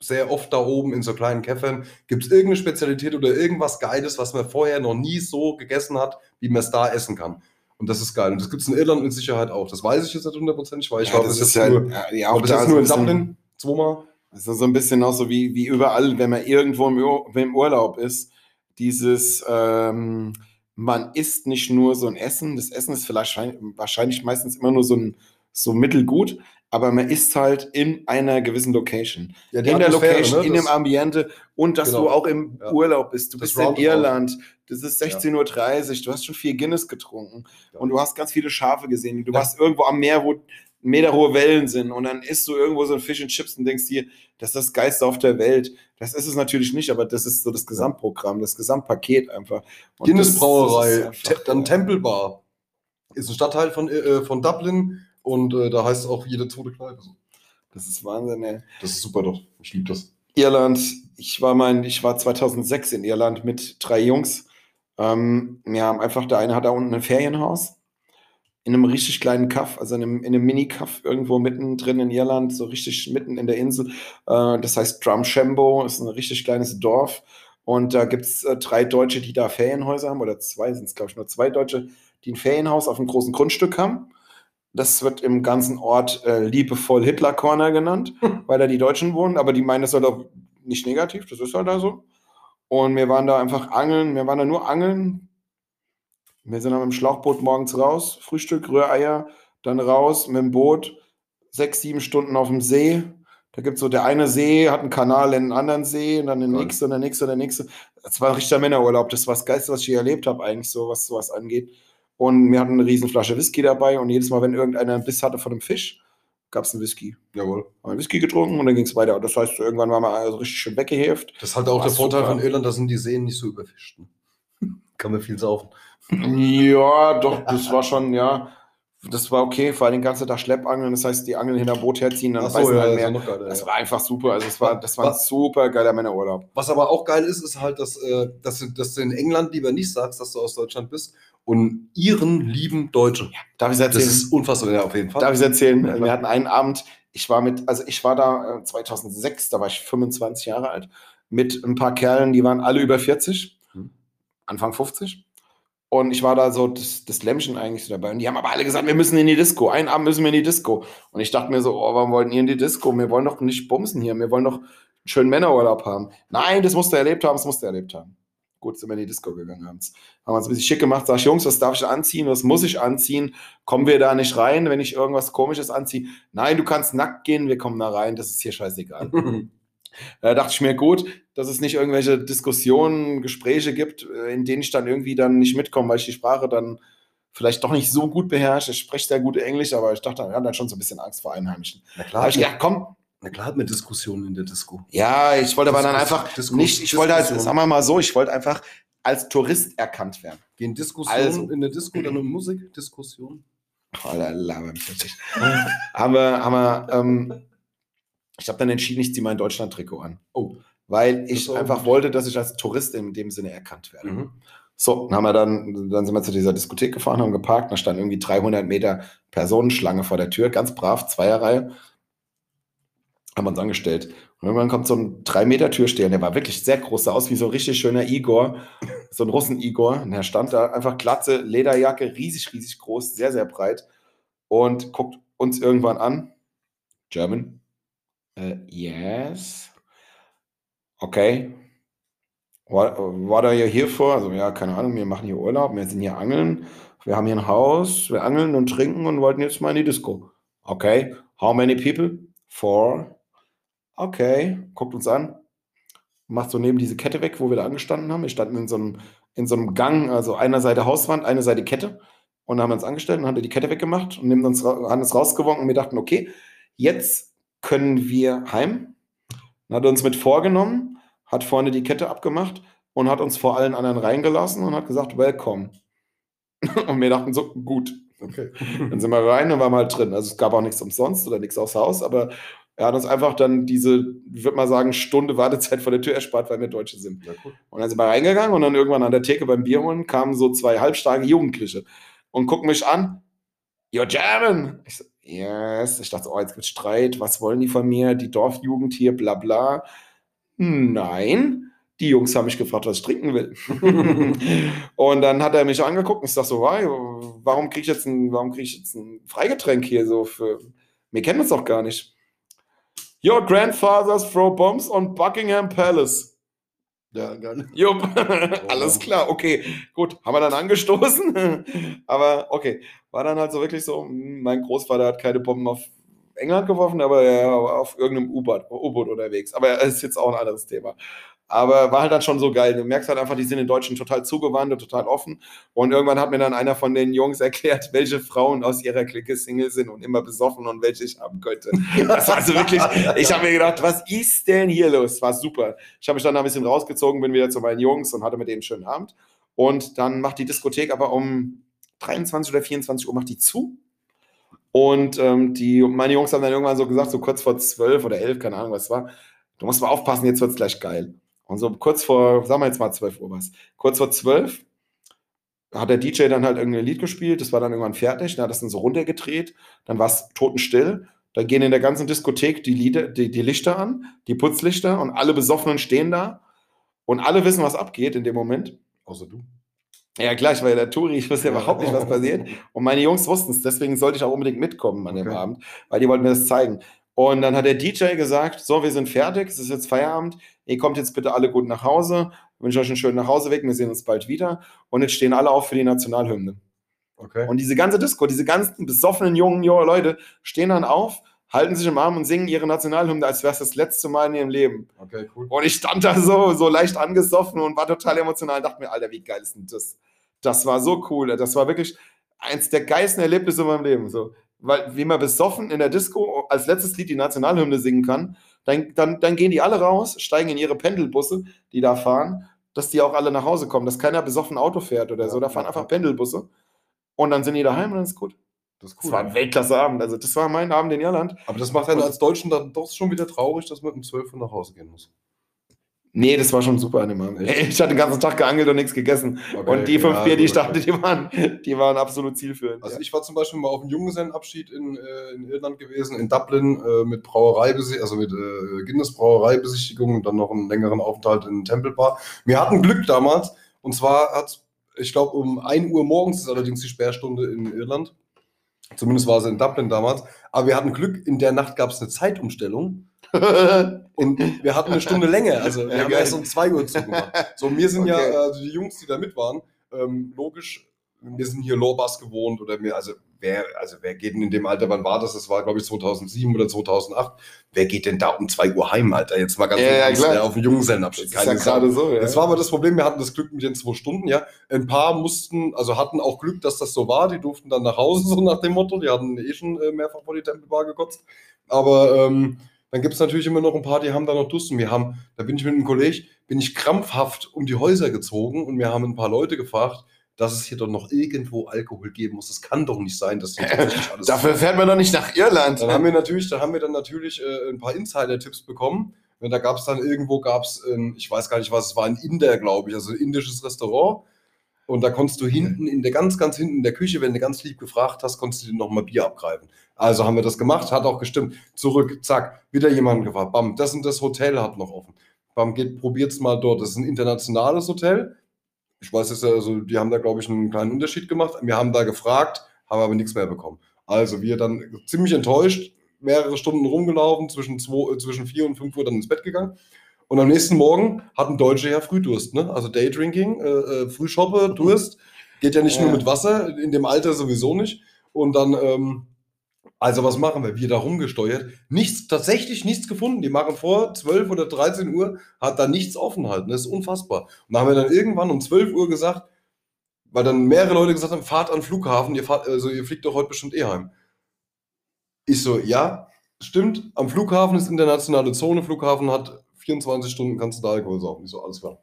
S1: sehr oft da oben in so kleinen Käffern, gibt es irgendeine Spezialität oder irgendwas Geiles, was man vorher noch nie so gegessen hat, wie man es da essen kann. Und das ist geil. Und das gibt es in Irland mit Sicherheit auch. Das weiß ich jetzt nicht hundertprozentig, weil ich
S2: Ja,
S1: war bis
S2: ist
S1: jetzt
S2: ja,
S1: nur,
S2: ja, auch da
S1: nur in Dublin, zweimal.
S2: Das ist so ein bisschen auch so wie, wie überall, wenn man irgendwo im, Ur im Urlaub ist, dieses, ähm, man isst nicht nur so ein Essen, das Essen ist vielleicht schein- wahrscheinlich meistens immer nur so ein so mittelgut, aber man isst halt in einer gewissen Location.
S1: Ja,
S2: in der Location,
S1: ne?
S2: in dem Ambiente und dass
S1: Genau.
S2: du auch im
S1: Ja.
S2: Urlaub bist. Du
S1: Das
S2: bist in. Irland, das ist 16.30 Uhr, du hast schon viel Guinness getrunken
S1: Ja.
S2: und du hast ganz viele Schafe gesehen. Du warst irgendwo am Meer, wo Meter hohe Wellen sind und dann isst du irgendwo so ein Fish and Chips und denkst dir, das ist das Geilste auf der Welt. Das ist es natürlich nicht, aber das ist so das Gesamtprogramm, das Gesamtpaket einfach. Und
S1: Guinness Brauerei, dann Temple Bar. Ist ein Stadtteil von, äh, von Dublin und äh, da heißt es auch jede zweite Kneipe. so.
S2: Das ist Wahnsinn, ey.
S1: Das ist super doch. Ich liebe das.
S2: Irland, ich war mein, ich war 2006 in Irland mit drei Jungs. Ähm, wir haben einfach, der eine hat da unten ein Ferienhaus in einem richtig kleinen Kaff, also in einem, in einem Mini-Kaff irgendwo mittendrin in Irland, so richtig mitten in der Insel. Äh, das heißt Drumshambo, ist ein richtig kleines Dorf. Und da gibt es äh, drei Deutsche, die da Ferienhäuser haben, oder zwei sind es, glaube ich, nur zwei Deutsche, die ein Ferienhaus auf einem großen Grundstück haben. Das wird im ganzen Ort äh, liebevoll Hitler Corner genannt, weil da die Deutschen wohnen, aber die meinen das halt auch nicht negativ, das ist halt da so. Und wir waren da einfach angeln, wir waren da nur angeln. Wir sind dann mit dem Schlauchboot morgens raus, Frühstück, Rühreier, dann raus mit dem Boot, sechs, sieben Stunden auf dem See. Da gibt es so, der eine See hat einen Kanal in einen anderen See und dann der
S1: Geil.
S2: nächste und der nächste und der nächste. Das war ein richtiger Männerurlaub. Das war das Geilste, was ich je erlebt habe, eigentlich so, was sowas angeht. Und wir hatten eine riesen Flasche Whisky dabei und jedes Mal, wenn irgendeiner einen Biss hatte von einem Fisch, gab es einen Whisky.
S1: Jawohl.
S2: Haben einen Whisky getrunken und dann ging es weiter. Das heißt, irgendwann waren wir also richtig schön weggehäft.
S1: Das ist halt auch
S2: War
S1: der Vorteil
S2: super.
S1: von Irland, da sind die Seen nicht so überfischt. Kann man viel saufen.
S2: Ja, doch, das war schon, ja, das war okay. Vor allem den ganzen Tag Schleppangeln. Das heißt, die Angeln hinter Boot herziehen, dann
S1: so,
S2: beißen
S1: ja,
S2: halt
S1: das
S2: mehr.
S1: war noch geiler,
S2: Das
S1: ja.
S2: war einfach super. Also es war, das war ein
S1: Was-
S2: super geiler Männerurlaub.
S1: Was aber auch geil ist, ist halt, dass, äh, dass, du, dass du in England lieber nicht sagst, dass du aus Deutschland bist. Und Iren lieben Deutsche.
S2: Darf ich es
S1: Das
S2: erzählen?
S1: ist unfassbar, ja, auf jeden Fall.
S2: Darf ich es erzählen?
S1: Ja.
S2: Wir hatten einen Abend, ich war mit, also ich war da äh, 2006, da war ich 25 Jahre alt, mit ein paar Kerlen, die waren alle über 40,
S1: Hm.
S2: Anfang 50. Und ich war da so das, das Lämmchen eigentlich so dabei. Und die haben aber alle gesagt, wir müssen in die Disco. Einen Abend müssen wir in die Disco. Und ich dachte mir so, oh, warum wollten ihr in die Disco? Wir wollen doch nicht bumsen hier. Wir wollen doch einen schönen Männerurlaub haben. Nein, das musst du erlebt haben, das musst du erlebt haben. Gut, sind wir in die Disco gegangen abends. Haben uns ein bisschen schick gemacht. Sag ich, Jungs, was darf ich anziehen? Was muss ich anziehen? Kommen wir da nicht rein, wenn ich irgendwas Komisches anziehe? Nein, du kannst nackt gehen, wir kommen da rein. Das ist hier scheißegal. Da dachte ich mir, gut, dass es nicht irgendwelche Diskussionen, Gespräche gibt, äh, in denen ich dann irgendwie dann nicht mitkomme, weil ich die Sprache dann vielleicht doch nicht so gut beherrsche. Ich spreche sehr gut Englisch, aber ich dachte, wir haben dann schon so ein bisschen Angst vor Einheimischen.
S1: Na
S2: Da
S1: klar,
S2: habe ich gedacht, komm,
S1: na klar hat man Diskussionen in der Disco.
S2: ja, ich wollte aber dann
S1: Diskus-
S2: einfach
S1: Diskus-
S2: nicht, ich wollte halt,
S1: Diskussion.
S2: sagen wir mal so, ich wollte einfach als Tourist erkannt werden.
S1: Gehen Diskussionen
S2: Also.
S1: in der Disco dann um Musik? Diskussion?
S2: Oh, da labern mich richtig. haben wir, haben wir, ähm, ich habe dann entschieden, ich ziehe mein Deutschland-Trikot an.
S1: Oh.
S2: Weil ich einfach
S1: gut.
S2: wollte, dass ich als Tourist in dem Sinne erkannt werde.
S1: Mhm.
S2: So, dann haben wir dann, dann sind wir zu dieser Diskothek gefahren, haben geparkt, da stand irgendwie 300 Meter Personenschlange vor der Tür, ganz brav, Zweierreihe. Haben wir uns angestellt. Und irgendwann kommt so ein 3 Meter Türsteher, der war wirklich sehr groß, sah aus wie so ein richtig schöner Igor, so ein Russen-Igor. Und er stand da einfach Glatze, Lederjacke, riesig, riesig groß, sehr, sehr breit und guckt uns irgendwann an. German? Äh, yes. Okay. What, what are you here for? Also, ja, keine Ahnung, wir machen hier Urlaub, wir sind hier angeln. Wir haben hier ein Haus, wir angeln und trinken und wollten jetzt mal in die Disco. Okay. How many people? Four. Okay. Guckt uns an. macht so neben diese Kette weg, wo wir da angestanden haben. Wir standen in so einem, in so einem Gang, also einer Seite Hauswand, eine Seite Kette. Und dann haben wir uns angestellt und haben die Kette weggemacht und uns, haben es rausgewunken und wir dachten, okay, jetzt können wir heim. Dann hat uns mit vorgenommen, hat vorne die Kette abgemacht und hat uns vor allen anderen reingelassen und hat gesagt, welcome. Und wir dachten so, gut.
S1: Okay.
S2: Dann sind wir rein und waren halt drin. Also es gab auch nichts umsonst oder nichts aufs Haus, aber er hat uns einfach dann diese, ich würde mal sagen, Stunde Wartezeit vor der Tür erspart, weil wir Deutsche sind.
S1: Ja, cool.
S2: Und dann sind wir reingegangen und dann irgendwann an der Theke beim Bier holen kamen so zwei halbstarke Jugendliche und gucken mich an. You're German. Ich so, yes. Ich dachte, oh, jetzt gibt's Streit. Was wollen die von mir? Die Dorfjugend hier, bla bla. Nein. Die Jungs haben mich gefragt, was ich trinken will. und dann hat er mich angeguckt und ich dachte so, warum kriege ich jetzt ein, warum kriege ich jetzt ein Freigetränk hier so für. Wir kennen uns doch gar nicht. Your grandfathers throw bombs on Buckingham Palace.
S1: Ja, nicht.
S2: Jupp, alles klar, okay, gut, haben wir dann angestoßen, aber okay, war dann halt so wirklich so, hm, mein Großvater hat keine Bomben auf England geworfen, aber er war auf irgendeinem U-Boot unterwegs, aber er ist jetzt auch ein anderes Thema. Aber war halt dann schon so geil. Du merkst halt einfach, die sind den Deutschen total zugewandt und total offen. Und irgendwann hat mir dann einer von den Jungs erklärt, welche Frauen aus ihrer Clique Single sind und immer besoffen und welche ich haben könnte. Das war also wirklich, ich habe mir gedacht, was ist denn hier los? War super. Ich habe mich dann ein bisschen rausgezogen, bin wieder zu meinen Jungs und hatte mit denen einen schönen Abend. Und dann macht die Diskothek aber um 23 oder 24 Uhr macht die zu. Und ähm, die, meine Jungs haben dann irgendwann so gesagt, so kurz vor 12 oder 11, keine Ahnung, was es war, du musst mal aufpassen, jetzt wird es gleich geil. Und so kurz vor, sagen wir jetzt mal 12 Uhr was, kurz vor 12 hat der DJ dann halt irgendein Lied gespielt, das war dann irgendwann fertig, dann hat das dann so runtergedreht, dann war es totenstill, dann gehen in der ganzen Diskothek die, Lieder, die, die Lichter an, die Putzlichter und alle Besoffenen stehen da und alle wissen, was abgeht in dem Moment.
S1: Außer du.
S2: Ja, klar, ich war ja der Touri, ich wusste ja überhaupt nicht, was passiert. Und meine Jungs wussten es, deswegen sollte ich auch unbedingt mitkommen an dem
S1: Okay.
S2: Abend, weil die wollten mir das zeigen. Und dann hat der DJ gesagt, so, wir sind fertig, es ist jetzt Feierabend, ihr kommt jetzt bitte alle gut nach Hause, ich wünsche euch einen schönen Nachhauseweg, wir sehen uns bald wieder. Und jetzt stehen alle auf für die Nationalhymne.
S1: Okay.
S2: Und diese ganze Disco, diese ganzen besoffenen jungen Leute stehen dann auf, halten sich im Arm und singen ihre Nationalhymne, als wäre es das letzte Mal in ihrem Leben.
S1: Okay, cool.
S2: Und ich stand da so, so leicht angesoffen und war total emotional und dachte mir, Alter, wie geil ist denn das? Das war so cool. Das war wirklich eins der geilsten Erlebnisse in meinem Leben. So. Weil, wie man besoffen in der Disco als letztes Lied die Nationalhymne singen kann, dann, dann, dann gehen die alle raus, steigen in ihre Pendelbusse, die da fahren, dass die auch alle nach Hause kommen, dass keiner besoffen Auto fährt oder so. Da fahren einfach. Pendelbusse. Und dann sind die daheim und dann ist gut.
S1: Das ist
S2: Das
S1: cool.
S2: war ein Weltklasse-Abend. Also, das war mein Abend in Irland.
S1: Aber das macht einen als Deutschen dann doch schon wieder traurig, dass man um 12 Uhr nach Hause gehen muss.
S2: Nee, das war schon super an dem Abend.
S1: Echt?
S2: Ich hatte den ganzen Tag geangelt und nichts gegessen.
S1: Okay,
S2: und die fünf
S1: ja,
S2: Bier, die ich dachte, die waren, die waren absolut zielführend.
S1: Also
S2: ja.
S1: ich war zum Beispiel mal auf einem Junggesellenabschied in, äh, in Irland gewesen, in Dublin, äh, mit Brauereibesichtigung, also mit äh, Guinness Brauereibesichtigung und dann noch einen längeren Aufenthalt in Temple Bar. Wir hatten Glück damals und zwar hat, ich glaube, um 1 Uhr morgens ist allerdings die Sperrstunde in Irland. Zumindest war sie in Dublin damals. Aber wir hatten Glück, in der Nacht gab es eine Zeitumstellung und wir hatten eine Stunde länger. Also wir
S2: Ja,
S1: haben
S2: geil.
S1: erst um 2 Uhr zugemacht. So, wir sind
S2: Okay.
S1: ja, also die Jungs, die da mit waren, ähm, logisch, wir sind hier Lorbas gewohnt oder mir, also wer, also wer geht denn in dem Alter, wann war das? Das war, glaube ich, 2007 oder 2008. Wer geht denn da um 2 Uhr heim, Alter? Jetzt mal ganz
S2: Ja, ja,
S1: ja, auf dem Junggesellenabschied.
S2: Das ist ja gerade so, ja.
S1: Das war aber das Problem, wir hatten das Glück mit den zwei Stunden, ja. Ein paar mussten, also hatten auch Glück, dass das so war, die durften dann nach Hause, so nach dem Motto, die hatten eh schon äh, mehrfach vor die Tempelbar gekotzt. Aber ähm, dann gibt es natürlich immer noch ein paar, die haben da noch Durst. Und wir haben, da bin ich mit einem Kollegen, bin ich krampfhaft um die Häuser gezogen und wir haben ein paar Leute gefragt, dass es hier doch noch irgendwo Alkohol geben muss. Das kann doch nicht sein, dass hier tatsächlich alles
S2: Dafür fährt man doch nicht nach Irland.
S1: dann haben wir natürlich, da haben wir dann natürlich äh, ein paar Insider-Tipps bekommen. Und da gab es dann irgendwo, gab es, ich weiß gar nicht was, es war ein Inder, glaube ich, also ein indisches Restaurant. Und da konntest du hinten, in der ganz, ganz hinten in der Küche, wenn du ganz lieb gefragt hast, konntest du dir nochmal Bier abgreifen. Also haben wir das gemacht, hat auch gestimmt. Zurück, zack, wieder jemanden gefragt. Bam, das und das Hotel hat noch offen. Bam, geht, probiert's mal dort. Das ist ein internationales Hotel. Ich weiß jetzt, also die haben da, glaube ich, einen kleinen Unterschied gemacht. Wir haben da gefragt, haben aber nichts mehr bekommen. Also wir dann ziemlich enttäuscht, mehrere Stunden rumgelaufen, zwischen, zwei, äh, zwischen 4 und 5 Uhr dann ins Bett gegangen. Und am nächsten Morgen hatten Deutsche ja Frühdurst, ne? Also Daydrinking, äh, äh, Frühschoppe, Durst. Geht ja nicht
S2: Ja.
S1: nur mit Wasser, in dem Alter sowieso nicht. Und dann ähm, Also was machen wir? Wir da rumgesteuert. Nichts, tatsächlich nichts gefunden. Die machen vor 12 oder 13 Uhr, hat da nichts offen halt. Das ist unfassbar. Und da haben wir dann irgendwann um 12 Uhr gesagt, weil dann mehrere Leute gesagt haben, fahrt an den Flughafen, ihr, fahrt, also ihr fliegt doch heute bestimmt eh heim. Ich so, ja, stimmt, am Flughafen ist internationale Zone, Flughafen hat 24 Stunden, kannst du da Alkohol saufen. Ich so, alles klar.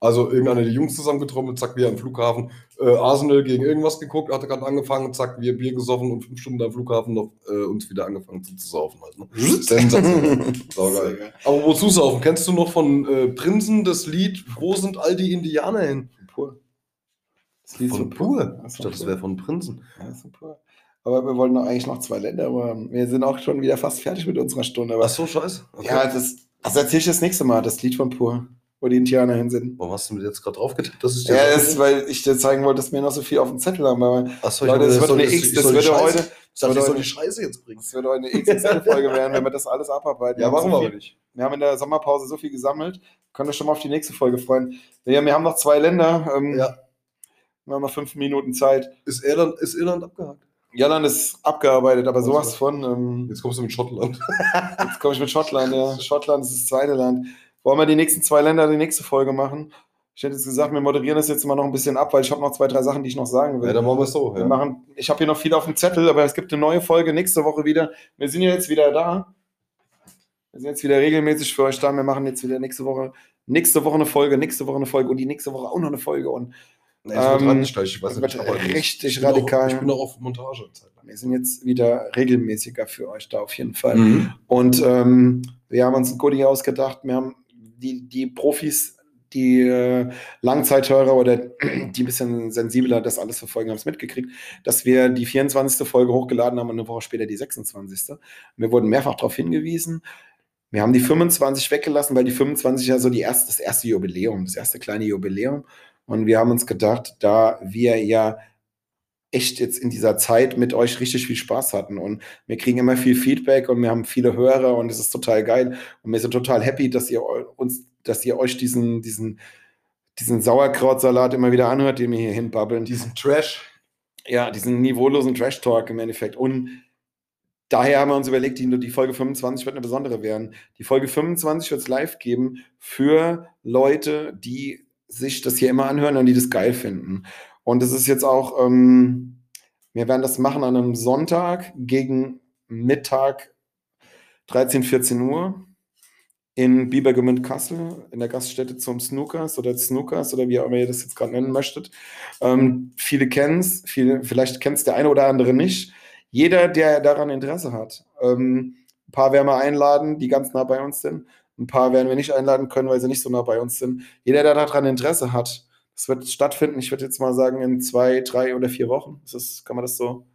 S1: Also irgendeiner die Jungs zusammengetrommelt, zack, wir am Flughafen. Äh, Arsenal gegen irgendwas geguckt, hatte gerade angefangen, zack, wir Bier gesoffen und fünf Stunden am Flughafen noch äh, uns wieder angefangen zu, zu saufen. Halt, ne? Sensationell. Saugeil. Aber wozu saufen? Kennst du noch von äh, Prinzen das Lied Wo sind all die Indianer hin?
S2: Pur. Das
S1: Von,
S2: von
S1: Pur.
S2: Das
S1: Ich dachte, das wäre von Prinzen.
S2: Ja, pur. Aber wir wollen doch eigentlich noch zwei Länder, aber wir sind auch schon wieder fast fertig mit unserer Stunde. Aber
S1: Ach so, scheiße. Okay.
S2: ja, das, das erzähle ich das nächste Mal, das Lied von Pur, wo die Indianer hin sind.
S1: Warum hast du mir jetzt gerade drauf getippt, dass ich dir
S2: Ja, das ist, weil ich dir zeigen wollte, dass wir noch so viel auf dem Zettel haben. Aber
S1: Achso,
S2: Leute, das wird eine X, das wird heute,
S1: Ich dachte, ich soll
S2: heute-
S1: die Scheiße jetzt bringen.
S2: das wird heute eine XXL-Folge werden, wenn wir das alles abarbeiten.
S1: Ja, wir
S2: viel,
S1: aber nicht.
S2: Wir haben in der Sommerpause so viel gesammelt. Könnt ihr schon mal auf die nächste Folge freuen. Ja, wir haben noch zwei Länder. Ähm,
S1: Ja.
S2: Wir haben noch fünf Minuten Zeit.
S1: Ist Irland, ist Irland abgehakt?
S2: Irland ist abgearbeitet, aber
S1: Also-
S2: sowas von. Ähm,
S1: Jetzt kommst du mit Schottland.
S2: jetzt komme ich mit Schottland. Ja. Schottland ist das zweite Land. Wollen wir die nächsten zwei Länder die nächste Folge machen? Ich hätte jetzt gesagt, wir moderieren das jetzt mal noch ein bisschen ab, weil ich habe noch zwei, drei Sachen, die ich noch sagen will.
S1: Ja, dann machen wir es so.
S2: Wir
S1: Ja.
S2: machen, ich habe hier noch viel auf dem Zettel, aber es gibt eine neue Folge nächste Woche wieder. Wir sind ja jetzt wieder da. Wir sind jetzt wieder regelmäßig für euch da. Wir machen jetzt wieder nächste Woche, nächste Woche eine Folge, nächste Woche eine Folge und die nächste Woche auch noch eine Folge. Und
S1: Nee, ich ähm,
S2: Ähm.
S1: Ich weiß nicht, aber
S2: richtig
S1: ich bin auch-
S2: radikal.
S1: Ich bin auch auf Montage.
S2: wir sind jetzt wieder regelmäßiger für euch da auf jeden Fall.
S1: Mhm.
S2: Und ähm, wir haben uns ein Goodie ausgedacht. Wir haben die, die Profis, die äh, Langzeithörer oder die ein bisschen sensibler das alles verfolgen, haben es mitgekriegt, dass wir die 24. Folge hochgeladen haben und eine Woche später die 26. Wir wurden mehrfach darauf hingewiesen. Wir haben die 25 weggelassen, weil die 25 ja so die erste, das erste Jubiläum, das erste kleine Jubiläum. Und wir haben uns gedacht, da wir ja echt jetzt in dieser Zeit mit euch richtig viel Spaß hatten und wir kriegen immer viel Feedback und wir haben viele Hörer und es ist total geil und wir sind total happy, dass ihr uns, dass ihr euch diesen, diesen, diesen Sauerkrautsalat immer wieder anhört, den wir hier hinbabbeln.
S1: Diesen Trash.
S2: Ja, diesen niveaulosen Trash-Talk im Endeffekt. Und daher haben wir uns überlegt, die, die Folge 25 wird eine besondere werden. Die Folge 25 wird es live geben für Leute, die sich das hier immer anhören und die das geil finden. Und es ist jetzt auch, ähm, wir werden das machen an einem Sonntag gegen Mittag 13, 14 Uhr in Biebergemünd Kassel, in der Gaststätte zum Snookers oder Snookers oder wie auch immer ihr das jetzt gerade nennen möchtet. Ähm, viele kennen es, vielleicht kennt es der eine oder andere nicht. Jeder, der daran Interesse hat. Ähm, ein paar werden wir einladen, die ganz nah bei uns sind. Ein paar werden wir nicht einladen können, weil sie nicht so nah bei uns sind. Jeder, der daran Interesse hat, das wird stattfinden, ich würde jetzt mal sagen, in zwei, drei oder vier Wochen. Ist das, kann man das so?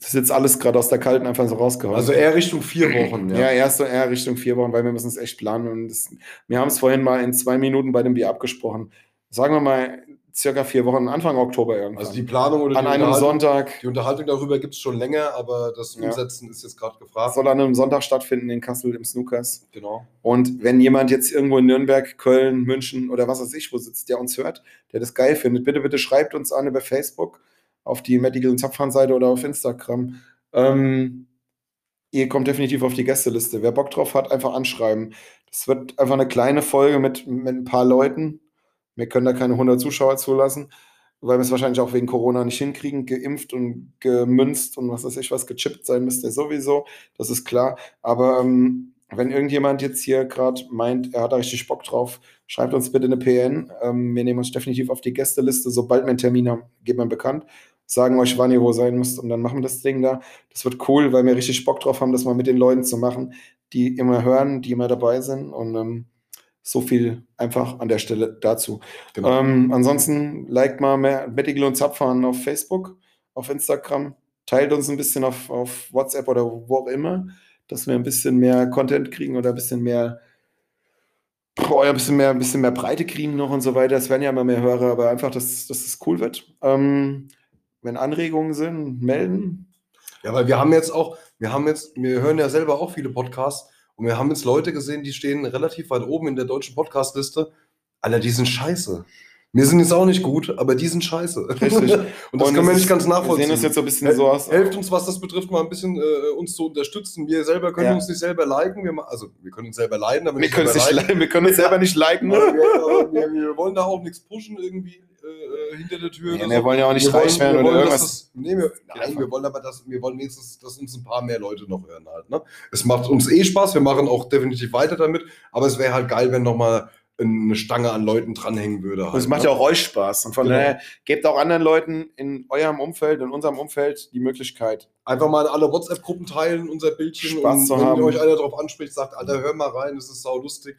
S2: Das ist jetzt alles gerade aus der Kalten einfach so rausgehauen.
S1: Also eher Richtung vier Wochen.
S2: Ja, erst so eher Richtung vier Wochen, weil wir müssen es echt planen. Und das, wir haben es vorhin mal in zwei Minuten bei dem Bier abgesprochen. Sagen wir mal circa vier Wochen, Anfang Oktober irgendwann.
S1: Also die Planung oder
S2: an
S1: die
S2: einem Sonntag.
S1: die Unterhaltung darüber gibt es schon länger, aber das
S2: Ja.
S1: Umsetzen ist jetzt gerade gefragt.
S2: soll an einem Sonntag stattfinden in Kassel im Snookers.
S1: Genau.
S2: Und wenn jemand jetzt irgendwo in Nürnberg, Köln, München oder was weiß ich wo sitzt, der uns hört, der das geil findet, bitte, bitte schreibt uns an über Facebook auf die Medical Zapfhahn-Seite oder auf Instagram. Ähm, ihr kommt definitiv auf die Gästeliste. Wer Bock drauf hat, einfach anschreiben. Das wird einfach eine kleine Folge mit, mit ein paar Leuten. Wir können da keine 100 Zuschauer zulassen, weil wir es wahrscheinlich auch wegen Corona nicht hinkriegen. Geimpft und gemünzt und was weiß ich was, gechippt sein müsst ihr sowieso. Das ist klar. Aber ähm, wenn irgendjemand jetzt hier gerade meint, er hat da richtig Bock drauf, schreibt uns bitte eine PN. Ähm, wir nehmen uns definitiv auf die Gästeliste. Sobald wir einen Termin haben, geben wir bekannt. Sagen euch, wann ihr wo sein müsst und dann machen wir das Ding da. Das wird cool, weil wir richtig Bock drauf haben, das mal mit den Leuten zu machen, die immer hören, die immer dabei sind. Und ähm, so viel einfach an der Stelle dazu.
S1: genau.
S2: Ähm, ansonsten liked mal mehr Medical und Zapfahren auf Facebook, auf Instagram, teilt uns ein bisschen auf, auf WhatsApp oder wo auch immer, dass wir ein bisschen mehr Content kriegen oder ein bisschen mehr, boah, ein bisschen mehr, ein bisschen mehr Breite kriegen noch und so weiter. Es werden ja immer mehr Hörer, aber einfach, dass, dass es cool wird. Ähm, wenn Anregungen sind, melden.
S1: Ja, weil wir haben jetzt auch, wir haben jetzt, wir hören ja selber auch viele Podcasts und wir haben jetzt Leute gesehen, die stehen relativ weit oben in der deutschen Podcast-Liste. Alter, die sind scheiße. Wir sind jetzt auch nicht gut, aber die sind scheiße.
S2: Richtig.
S1: Und das
S2: Und
S1: können wir nicht ganz
S2: Wir
S1: nachvollziehen.
S2: sehen das jetzt so ein bisschen so aus.
S1: Helft uns, was das betrifft, mal ein bisschen äh, uns zu unterstützen. Wir selber können
S2: Ja.
S1: uns nicht selber liken. Wir, also, wir können uns selber leiden, aber
S2: Wir
S1: nicht
S2: können,
S1: selber
S2: liken. wir können uns selber nicht liken.
S1: Wir, wir, wir wollen da auch nichts pushen irgendwie äh, hinter der Tür. Oder
S2: wir
S1: so.
S2: wollen ja auch nicht
S1: Wir wollen-
S2: reich werden
S1: wir
S2: oder
S1: wollen,
S2: irgendwas.
S1: Das, nee, wir, nein, wir wollen aber, dass, wir wollen wenigstens, dass uns ein paar mehr Leute noch hören halt. Ne? Es macht uns eh Spaß, wir machen auch definitiv weiter damit, aber es wäre halt geil, wenn nochmal eine Stange an Leuten dranhängen würde. Halt,
S2: Und es macht
S1: ne?
S2: ja auch euch Spaß. Und von
S1: Genau.
S2: daher gebt auch anderen Leuten in eurem Umfeld, in unserem Umfeld die Möglichkeit.
S1: Einfach mal in alle WhatsApp-Gruppen teilen, unser Bildchen.
S2: Spaß
S1: und
S2: zu
S1: wenn
S2: haben.
S1: euch einer darauf anspricht, sagt, Alter, hör mal rein, das ist sau lustig.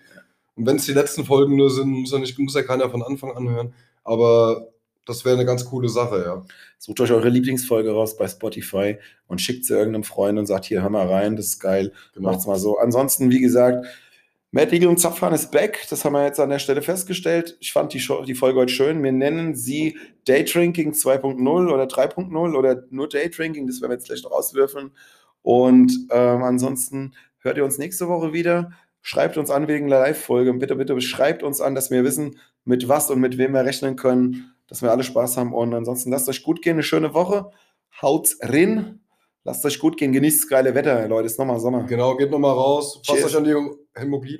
S1: Und wenn es die letzten Folgen nur sind, muss ja, nicht, muss ja keiner von Anfang an hören. Aber das wäre eine ganz coole Sache, ja.
S2: Sucht euch eure Lieblingsfolge raus bei Spotify und schickt sie irgendeinem Freund und sagt, hier, hör mal rein, das ist geil.
S1: Genau.
S2: Macht's mal so. Ansonsten, wie gesagt, Matt Eagle und Zapfhahn ist back. Das haben wir jetzt an der Stelle festgestellt. Ich fand die, Show, die Folge heute schön. Wir nennen sie Daydrinking 2.0 oder 3.0 oder nur Daydrinking. Das werden wir jetzt gleich noch auswürfeln. Und ähm, ansonsten hört ihr uns nächste Woche wieder. Schreibt uns an wegen der Live-Folge. Bitte, bitte schreibt uns an, dass wir wissen, mit was und mit wem wir rechnen können, dass wir alle Spaß haben. Und ansonsten lasst euch gut gehen. Eine schöne Woche. Haut's rein. Lasst euch gut gehen. Genießt das geile Wetter, Leute. Es ist nochmal Sommer.
S1: Genau, geht nochmal raus,
S2: Cheers.
S1: euch an die Hämoglobin.